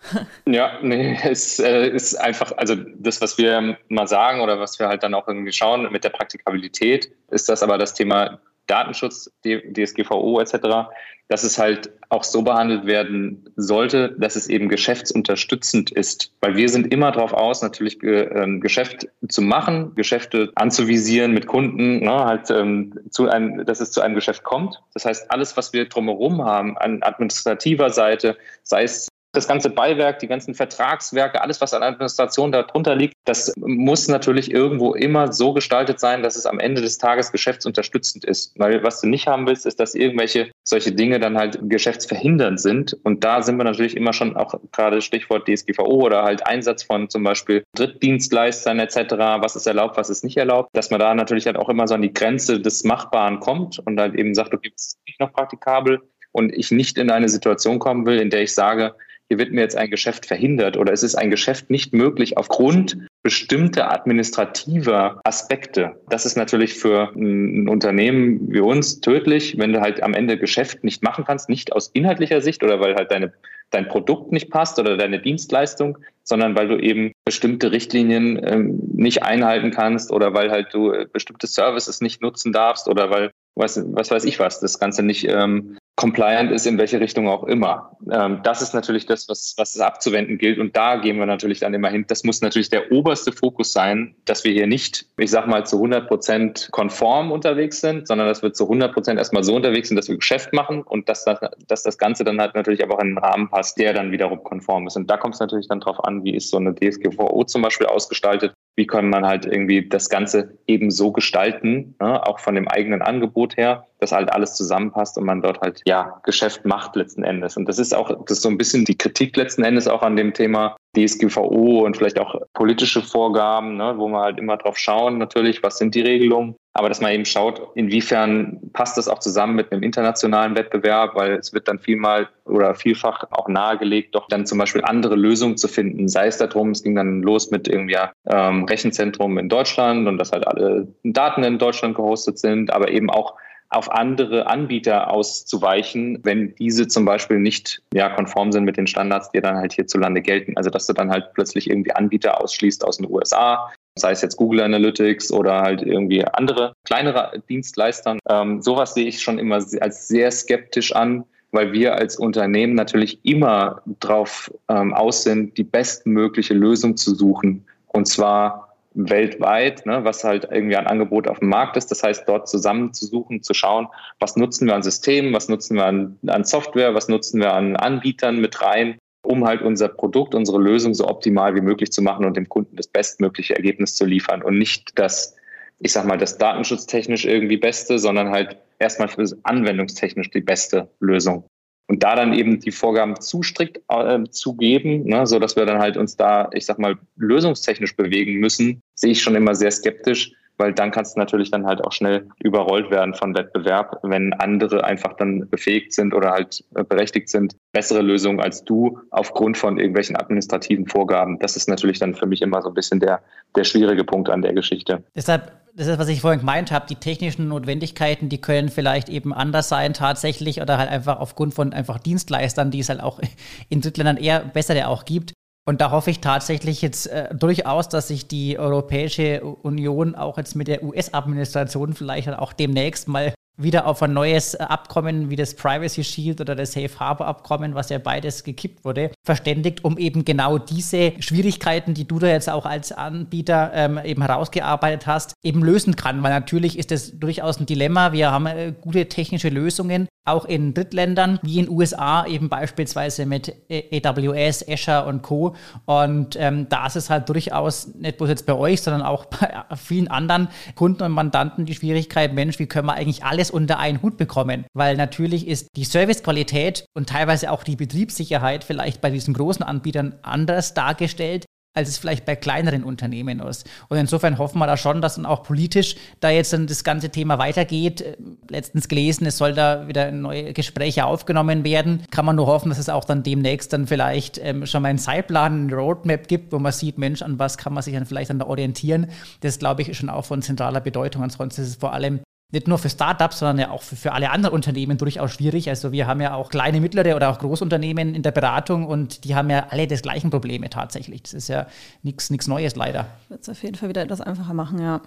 ja, nee, es äh, ist einfach, also das, was wir mal sagen oder was wir halt dann auch irgendwie schauen mit der Praktikabilität, ist das aber das Thema Datenschutz, DSGVO etc., dass es halt auch so behandelt werden sollte, dass es eben geschäftsunterstützend ist. Weil wir sind immer darauf aus, natürlich ähm, Geschäft zu machen, Geschäfte anzuvisieren mit Kunden, ne, halt, ähm, zu einem, dass es zu einem Geschäft kommt. Das heißt, alles, was wir drumherum haben, an administrativer Seite, sei es das ganze Beiwerk, die ganzen Vertragswerke, alles, was an Administration darunter liegt, das muss natürlich irgendwo immer so gestaltet sein, dass es am Ende des Tages geschäftsunterstützend ist. Weil was du nicht haben willst, ist, dass irgendwelche solche Dinge dann halt geschäftsverhindernd sind. Und da sind wir natürlich immer schon auch gerade Stichwort DSGVO oder halt Einsatz von zum Beispiel Drittdienstleistern etc., was ist erlaubt, was ist nicht erlaubt, dass man da natürlich halt auch immer so an die Grenze des Machbaren kommt und halt eben sagt, okay, ist nicht noch praktikabel und ich nicht in eine Situation kommen will, in der ich sage, hier wird mir jetzt ein Geschäft verhindert oder es ist ein Geschäft nicht möglich aufgrund bestimmter administrativer Aspekte. Das ist natürlich für ein Unternehmen wie uns tödlich, wenn du halt am Ende Geschäft nicht machen kannst, nicht aus inhaltlicher Sicht oder weil halt deine, dein Produkt nicht passt oder deine Dienstleistung, sondern weil du eben bestimmte Richtlinien ähm, nicht einhalten kannst oder weil halt du äh, bestimmte Services nicht nutzen darfst oder weil was, was weiß ich was, das Ganze nicht ähm, compliant ist, in welche Richtung auch immer. Ähm, das ist natürlich das, was, was es abzuwenden gilt. Und da gehen wir natürlich dann immer hin. Das muss natürlich der oberste Fokus sein, dass wir hier nicht, ich sag mal, zu 100 Prozent konform unterwegs sind, sondern dass wir zu 100 Prozent erstmal so unterwegs sind, dass wir Geschäft machen und dass das, dass das Ganze dann halt natürlich aber auch in einen Rahmen passt, der dann wiederum konform ist. Und da kommt es natürlich dann drauf an, wie ist so eine DSGVO zum Beispiel ausgestaltet wie kann man halt irgendwie das Ganze eben so gestalten, ne, auch von dem eigenen Angebot her, dass halt alles zusammenpasst und man dort halt ja Geschäft macht letzten Endes. Und das ist auch, das ist so ein bisschen die Kritik letzten Endes auch an dem Thema DSGVO und vielleicht auch politische Vorgaben, ne, wo man halt immer drauf schauen, natürlich, was sind die Regelungen, aber dass man eben schaut, inwiefern passt das auch zusammen mit einem internationalen Wettbewerb, weil es wird dann vielmal oder vielfach auch nahegelegt, doch dann zum Beispiel andere Lösungen zu finden. Sei es darum, es ging dann los mit irgendwie ähm, Rechenzentrum in Deutschland und dass halt alle Daten in Deutschland gehostet sind, aber eben auch auf andere Anbieter auszuweichen, wenn diese zum Beispiel nicht ja, konform sind mit den Standards, die dann halt hierzulande gelten. Also dass du dann halt plötzlich irgendwie Anbieter ausschließt aus den USA, sei es jetzt Google Analytics oder halt irgendwie andere kleinere Dienstleistern. Ähm, sowas sehe ich schon immer als sehr skeptisch an, weil wir als Unternehmen natürlich immer darauf ähm, aus sind, die bestmögliche Lösung zu suchen. Und zwar weltweit, ne, was halt irgendwie ein Angebot auf dem Markt ist. Das heißt, dort zusammenzusuchen, zu schauen, was nutzen wir an Systemen, was nutzen wir an, an Software, was nutzen wir an Anbietern mit rein um halt unser Produkt, unsere Lösung so optimal wie möglich zu machen und dem Kunden das bestmögliche Ergebnis zu liefern und nicht das, ich sag mal, das datenschutztechnisch irgendwie beste, sondern halt erstmal für anwendungstechnisch die beste Lösung. Und da dann eben die Vorgaben zu strikt äh, zu geben, ne, so dass wir dann halt uns da, ich sag mal, lösungstechnisch bewegen müssen, sehe ich schon immer sehr skeptisch, weil dann kannst du natürlich dann halt auch schnell überrollt werden von Wettbewerb, wenn andere einfach dann befähigt sind oder halt äh, berechtigt sind, bessere Lösungen als du aufgrund von irgendwelchen administrativen Vorgaben. Das ist natürlich dann für mich immer so ein bisschen der, der schwierige Punkt an der Geschichte. Deshalb das ist, was ich vorhin gemeint habe, die technischen Notwendigkeiten, die können vielleicht eben anders sein tatsächlich oder halt einfach aufgrund von einfach Dienstleistern, die es halt auch in Drittländern eher besser auch gibt. Und da hoffe ich tatsächlich jetzt äh, durchaus, dass sich die Europäische Union auch jetzt mit der US-Administration vielleicht auch demnächst mal wieder auf ein neues Abkommen wie das Privacy Shield oder das Safe Harbor Abkommen, was ja beides gekippt wurde, verständigt, um eben genau diese Schwierigkeiten, die du da jetzt auch als Anbieter ähm, eben herausgearbeitet hast, eben lösen kann. Weil natürlich ist das durchaus ein Dilemma. Wir haben äh, gute technische Lösungen, auch in Drittländern, wie in USA eben beispielsweise mit AWS, Azure und Co. Und ähm, da ist es halt durchaus nicht bloß jetzt bei euch, sondern auch bei vielen anderen Kunden und Mandanten die Schwierigkeit, Mensch, wie können wir eigentlich alles unter einen Hut bekommen? Weil natürlich ist die Servicequalität und teilweise auch die Betriebssicherheit vielleicht bei diesen großen Anbietern anders dargestellt als es vielleicht bei kleineren Unternehmen ist. Und insofern hoffen wir da schon, dass dann auch politisch da jetzt dann das ganze Thema weitergeht. Letztens gelesen, es soll da wieder neue Gespräche aufgenommen werden. Kann man nur hoffen, dass es auch dann demnächst dann vielleicht ähm, schon mal einen Zeitplan, eine Roadmap gibt, wo man sieht, Mensch, an was kann man sich dann vielleicht dann da orientieren. Das glaube ich ist schon auch von zentraler Bedeutung. Ansonsten ist es vor allem nicht nur für Startups, sondern ja auch für, für alle anderen Unternehmen durchaus schwierig. Also wir haben ja auch kleine, mittlere oder auch Großunternehmen in der Beratung und die haben ja alle das gleichen Probleme tatsächlich. Das ist ja nichts Neues leider. Wird es auf jeden Fall wieder etwas einfacher machen, ja.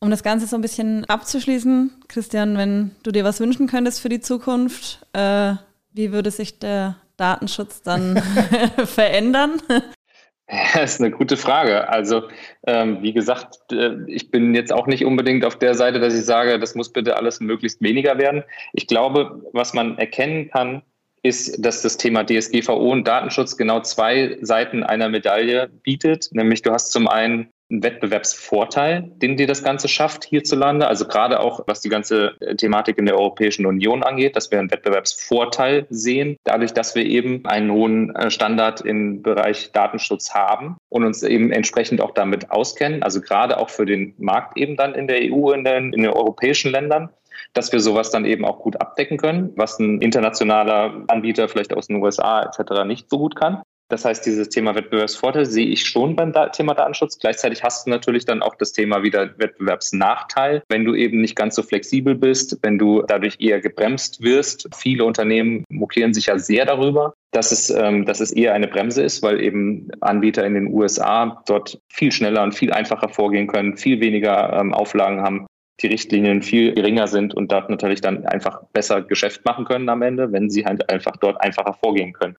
Um das Ganze so ein bisschen abzuschließen, Christian, wenn du dir was wünschen könntest für die Zukunft, äh, wie würde sich der Datenschutz dann verändern? Ja, ist eine gute Frage. Also, ähm, wie gesagt, ich bin jetzt auch nicht unbedingt auf der Seite, dass ich sage, das muss bitte alles möglichst weniger werden. Ich glaube, was man erkennen kann, ist, dass das Thema DSGVO und Datenschutz genau zwei Seiten einer Medaille bietet. Nämlich du hast zum einen ein Wettbewerbsvorteil, den dir das Ganze schafft hierzulande. Also gerade auch, was die ganze äh, Thematik in der Europäischen Union angeht, dass wir einen Wettbewerbsvorteil sehen, dadurch, dass wir eben einen hohen äh, Standard im Bereich Datenschutz haben und uns eben entsprechend auch damit auskennen. Also gerade auch für den Markt eben dann in der EU, in den, in den europäischen Ländern dass wir sowas dann eben auch gut abdecken können, was ein internationaler Anbieter vielleicht aus den USA etc. nicht so gut kann. Das heißt, dieses Thema Wettbewerbsvorteil sehe ich schon beim Thema Datenschutz. Gleichzeitig hast du natürlich dann auch das Thema wieder Wettbewerbsnachteil, wenn du eben nicht ganz so flexibel bist, wenn du dadurch eher gebremst wirst. Viele Unternehmen mokieren sich ja sehr darüber, dass es, ähm, dass es eher eine Bremse ist, weil eben Anbieter in den USA dort viel schneller und viel einfacher vorgehen können, viel weniger ähm, Auflagen haben, die Richtlinien viel geringer sind und dort natürlich dann einfach besser Geschäft machen können am Ende, wenn sie halt einfach dort einfacher vorgehen können.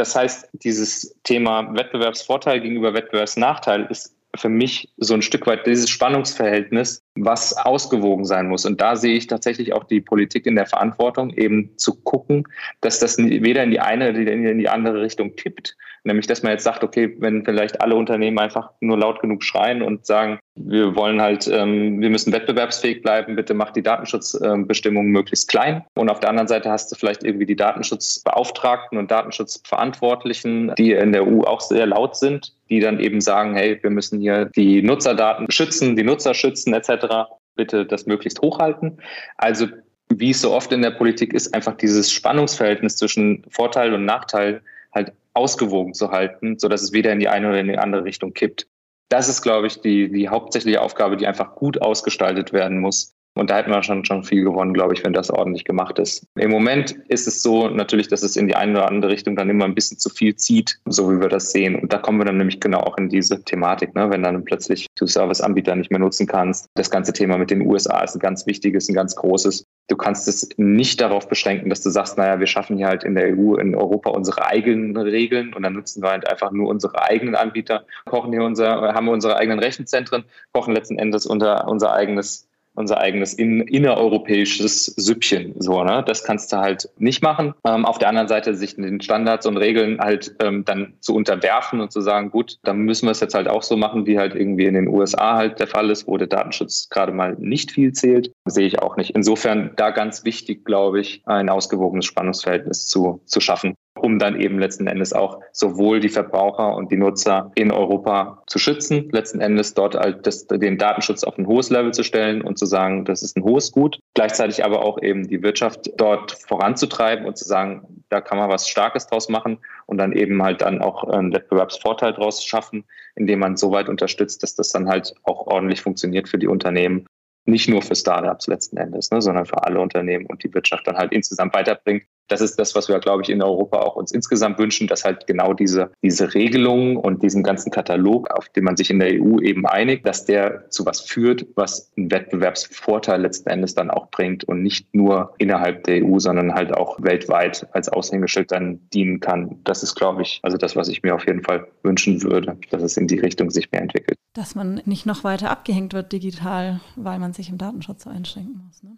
Das heißt, dieses Thema Wettbewerbsvorteil gegenüber Wettbewerbsnachteil ist für mich so ein Stück weit dieses Spannungsverhältnis, was ausgewogen sein muss. Und da sehe ich tatsächlich auch die Politik in der Verantwortung, eben zu gucken, dass das weder in die eine oder in die andere Richtung kippt, Nämlich, dass man jetzt sagt, okay, wenn vielleicht alle Unternehmen einfach nur laut genug schreien und sagen, wir wollen halt, ähm, wir müssen wettbewerbsfähig bleiben, bitte macht die Datenschutzbestimmungen möglichst klein. Und auf der anderen Seite hast du vielleicht irgendwie die Datenschutzbeauftragten und Datenschutzverantwortlichen, die in der EU auch sehr laut sind, die dann eben sagen, hey, wir müssen hier die Nutzerdaten schützen, die Nutzer schützen etc. Bitte das möglichst hochhalten. Also wie es so oft in der Politik ist, einfach dieses Spannungsverhältnis zwischen Vorteil und Nachteil halt ausgewogen zu halten, sodass es weder in die eine oder in die andere Richtung kippt. Das ist, glaube ich, die, die hauptsächliche Aufgabe, die einfach gut ausgestaltet werden muss. Und da hätten wir schon, schon viel gewonnen, glaube ich, wenn das ordentlich gemacht ist. Im Moment ist es so natürlich, dass es in die eine oder andere Richtung dann immer ein bisschen zu viel zieht, so wie wir das sehen. Und da kommen wir dann nämlich genau auch in diese Thematik, ne? wenn dann plötzlich du Serviceanbieter nicht mehr nutzen kannst. Das ganze Thema mit den USA ist ein ganz wichtiges, ein ganz großes. Du kannst es nicht darauf beschränken, dass du sagst, naja, wir schaffen hier halt in der EU, in Europa unsere eigenen Regeln und dann nutzen wir halt einfach nur unsere eigenen Anbieter, kochen hier unser, haben unsere eigenen Rechenzentren, kochen letzten Endes unter unser eigenes unser eigenes in, innereuropäisches Süppchen. So, ne? Das kannst du halt nicht machen. Ähm, auf der anderen Seite sich den Standards und Regeln halt ähm, dann zu unterwerfen und zu sagen, gut, dann müssen wir es jetzt halt auch so machen, wie halt irgendwie in den USA halt der Fall ist, wo der Datenschutz gerade mal nicht viel zählt, sehe ich auch nicht. Insofern da ganz wichtig, glaube ich, ein ausgewogenes Spannungsverhältnis zu, zu schaffen um dann eben letzten Endes auch sowohl die Verbraucher und die Nutzer in Europa zu schützen, letzten Endes dort halt das, den Datenschutz auf ein hohes Level zu stellen und zu sagen, das ist ein hohes Gut, gleichzeitig aber auch eben die Wirtschaft dort voranzutreiben und zu sagen, da kann man was Starkes draus machen und dann eben halt dann auch einen Wettbewerbsvorteil draus schaffen, indem man so weit unterstützt, dass das dann halt auch ordentlich funktioniert für die Unternehmen. Nicht nur für Startups letzten Endes, ne, sondern für alle Unternehmen und die Wirtschaft dann halt insgesamt weiterbringt das ist das, was wir, glaube ich, in Europa auch uns insgesamt wünschen, dass halt genau diese, diese Regelungen und diesen ganzen Katalog, auf den man sich in der EU eben einigt, dass der zu was führt, was einen Wettbewerbsvorteil letzten Endes dann auch bringt und nicht nur innerhalb der EU, sondern halt auch weltweit als Aushängeschild dann dienen kann. Das ist, glaube ich, also das, was ich mir auf jeden Fall wünschen würde, dass es in die Richtung sich mehr entwickelt. Dass man nicht noch weiter abgehängt wird digital, weil man sich im Datenschutz einschränken muss. Ne?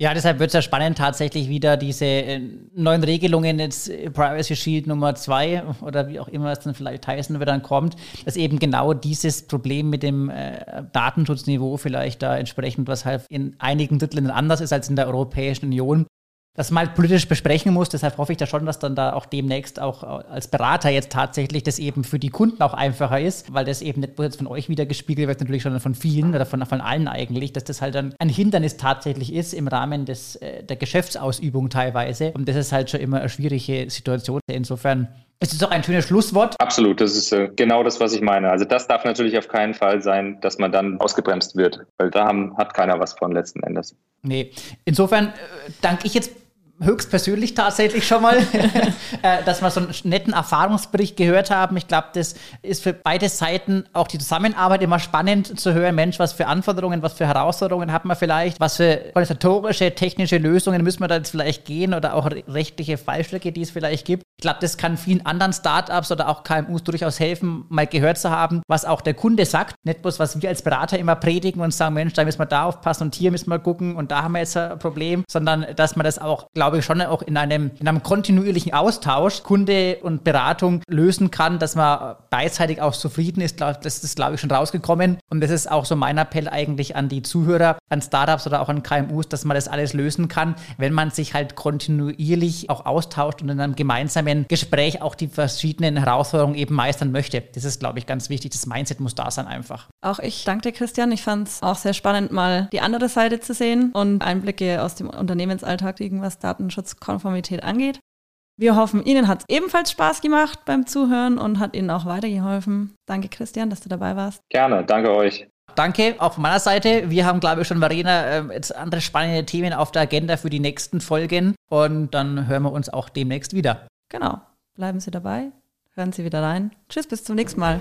Ja, deshalb wird es ja spannend, tatsächlich wieder diese äh, neuen Regelungen, jetzt äh, Privacy Shield Nummer zwei oder wie auch immer es dann vielleicht heißen wird, dann kommt, dass eben genau dieses Problem mit dem äh, Datenschutzniveau vielleicht da entsprechend, was halt in einigen Drittländern anders ist als in der Europäischen Union, das mal politisch besprechen muss. Deshalb hoffe ich da schon, dass dann da auch demnächst auch als Berater jetzt tatsächlich das eben für die Kunden auch einfacher ist, weil das eben nicht bloß jetzt von euch wieder gespiegelt wird, natürlich schon von vielen oder von, von allen eigentlich, dass das halt dann ein Hindernis tatsächlich ist im Rahmen des, äh, der Geschäftsausübung teilweise. Und das ist halt schon immer eine schwierige Situation. Insofern es ist doch ein schönes Schlusswort. Absolut, das ist äh, genau das, was ich meine. Also das darf natürlich auf keinen Fall sein, dass man dann ausgebremst wird, weil da haben, hat keiner was von letzten Endes. Nee, insofern äh, danke ich jetzt höchstpersönlich tatsächlich schon mal, äh, dass wir so einen netten Erfahrungsbericht gehört haben. Ich glaube, das ist für beide Seiten auch die Zusammenarbeit immer spannend zu hören. Mensch, was für Anforderungen, was für Herausforderungen hat man vielleicht? Was für organisatorische, technische Lösungen müssen wir da jetzt vielleicht gehen oder auch rechtliche Fallstricke, die es vielleicht gibt? Ich glaube, das kann vielen anderen Startups oder auch KMUs durchaus helfen, mal gehört zu haben, was auch der Kunde sagt. Nicht bloß, was wir als Berater immer predigen und sagen, Mensch, da müssen wir da aufpassen und hier müssen wir gucken und da haben wir jetzt ein Problem, sondern dass man das auch, glaube ich, schon auch in einem, in einem kontinuierlichen Austausch Kunde und Beratung lösen kann, dass man beidseitig auch zufrieden ist. Das ist, glaube ich, schon rausgekommen. Und das ist auch so mein Appell eigentlich an die Zuhörer, an Startups oder auch an KMUs, dass man das alles lösen kann, wenn man sich halt kontinuierlich auch austauscht und in einem gemeinsamen Gespräch auch die verschiedenen Herausforderungen eben meistern möchte. Das ist, glaube ich, ganz wichtig. Das Mindset muss da sein einfach. Auch ich danke dir, Christian. Ich fand es auch sehr spannend, mal die andere Seite zu sehen und Einblicke aus dem Unternehmensalltag kriegen, was Datenschutzkonformität angeht. Wir hoffen, Ihnen hat es ebenfalls Spaß gemacht beim Zuhören und hat Ihnen auch weitergeholfen. Danke, Christian, dass du dabei warst. Gerne, danke euch. Danke, auch von meiner Seite. Wir haben, glaube ich, schon, Marina, äh, jetzt andere spannende Themen auf der Agenda für die nächsten Folgen. Und dann hören wir uns auch demnächst wieder. Genau. Bleiben Sie dabei, hören Sie wieder rein. Tschüss, bis zum nächsten Mal.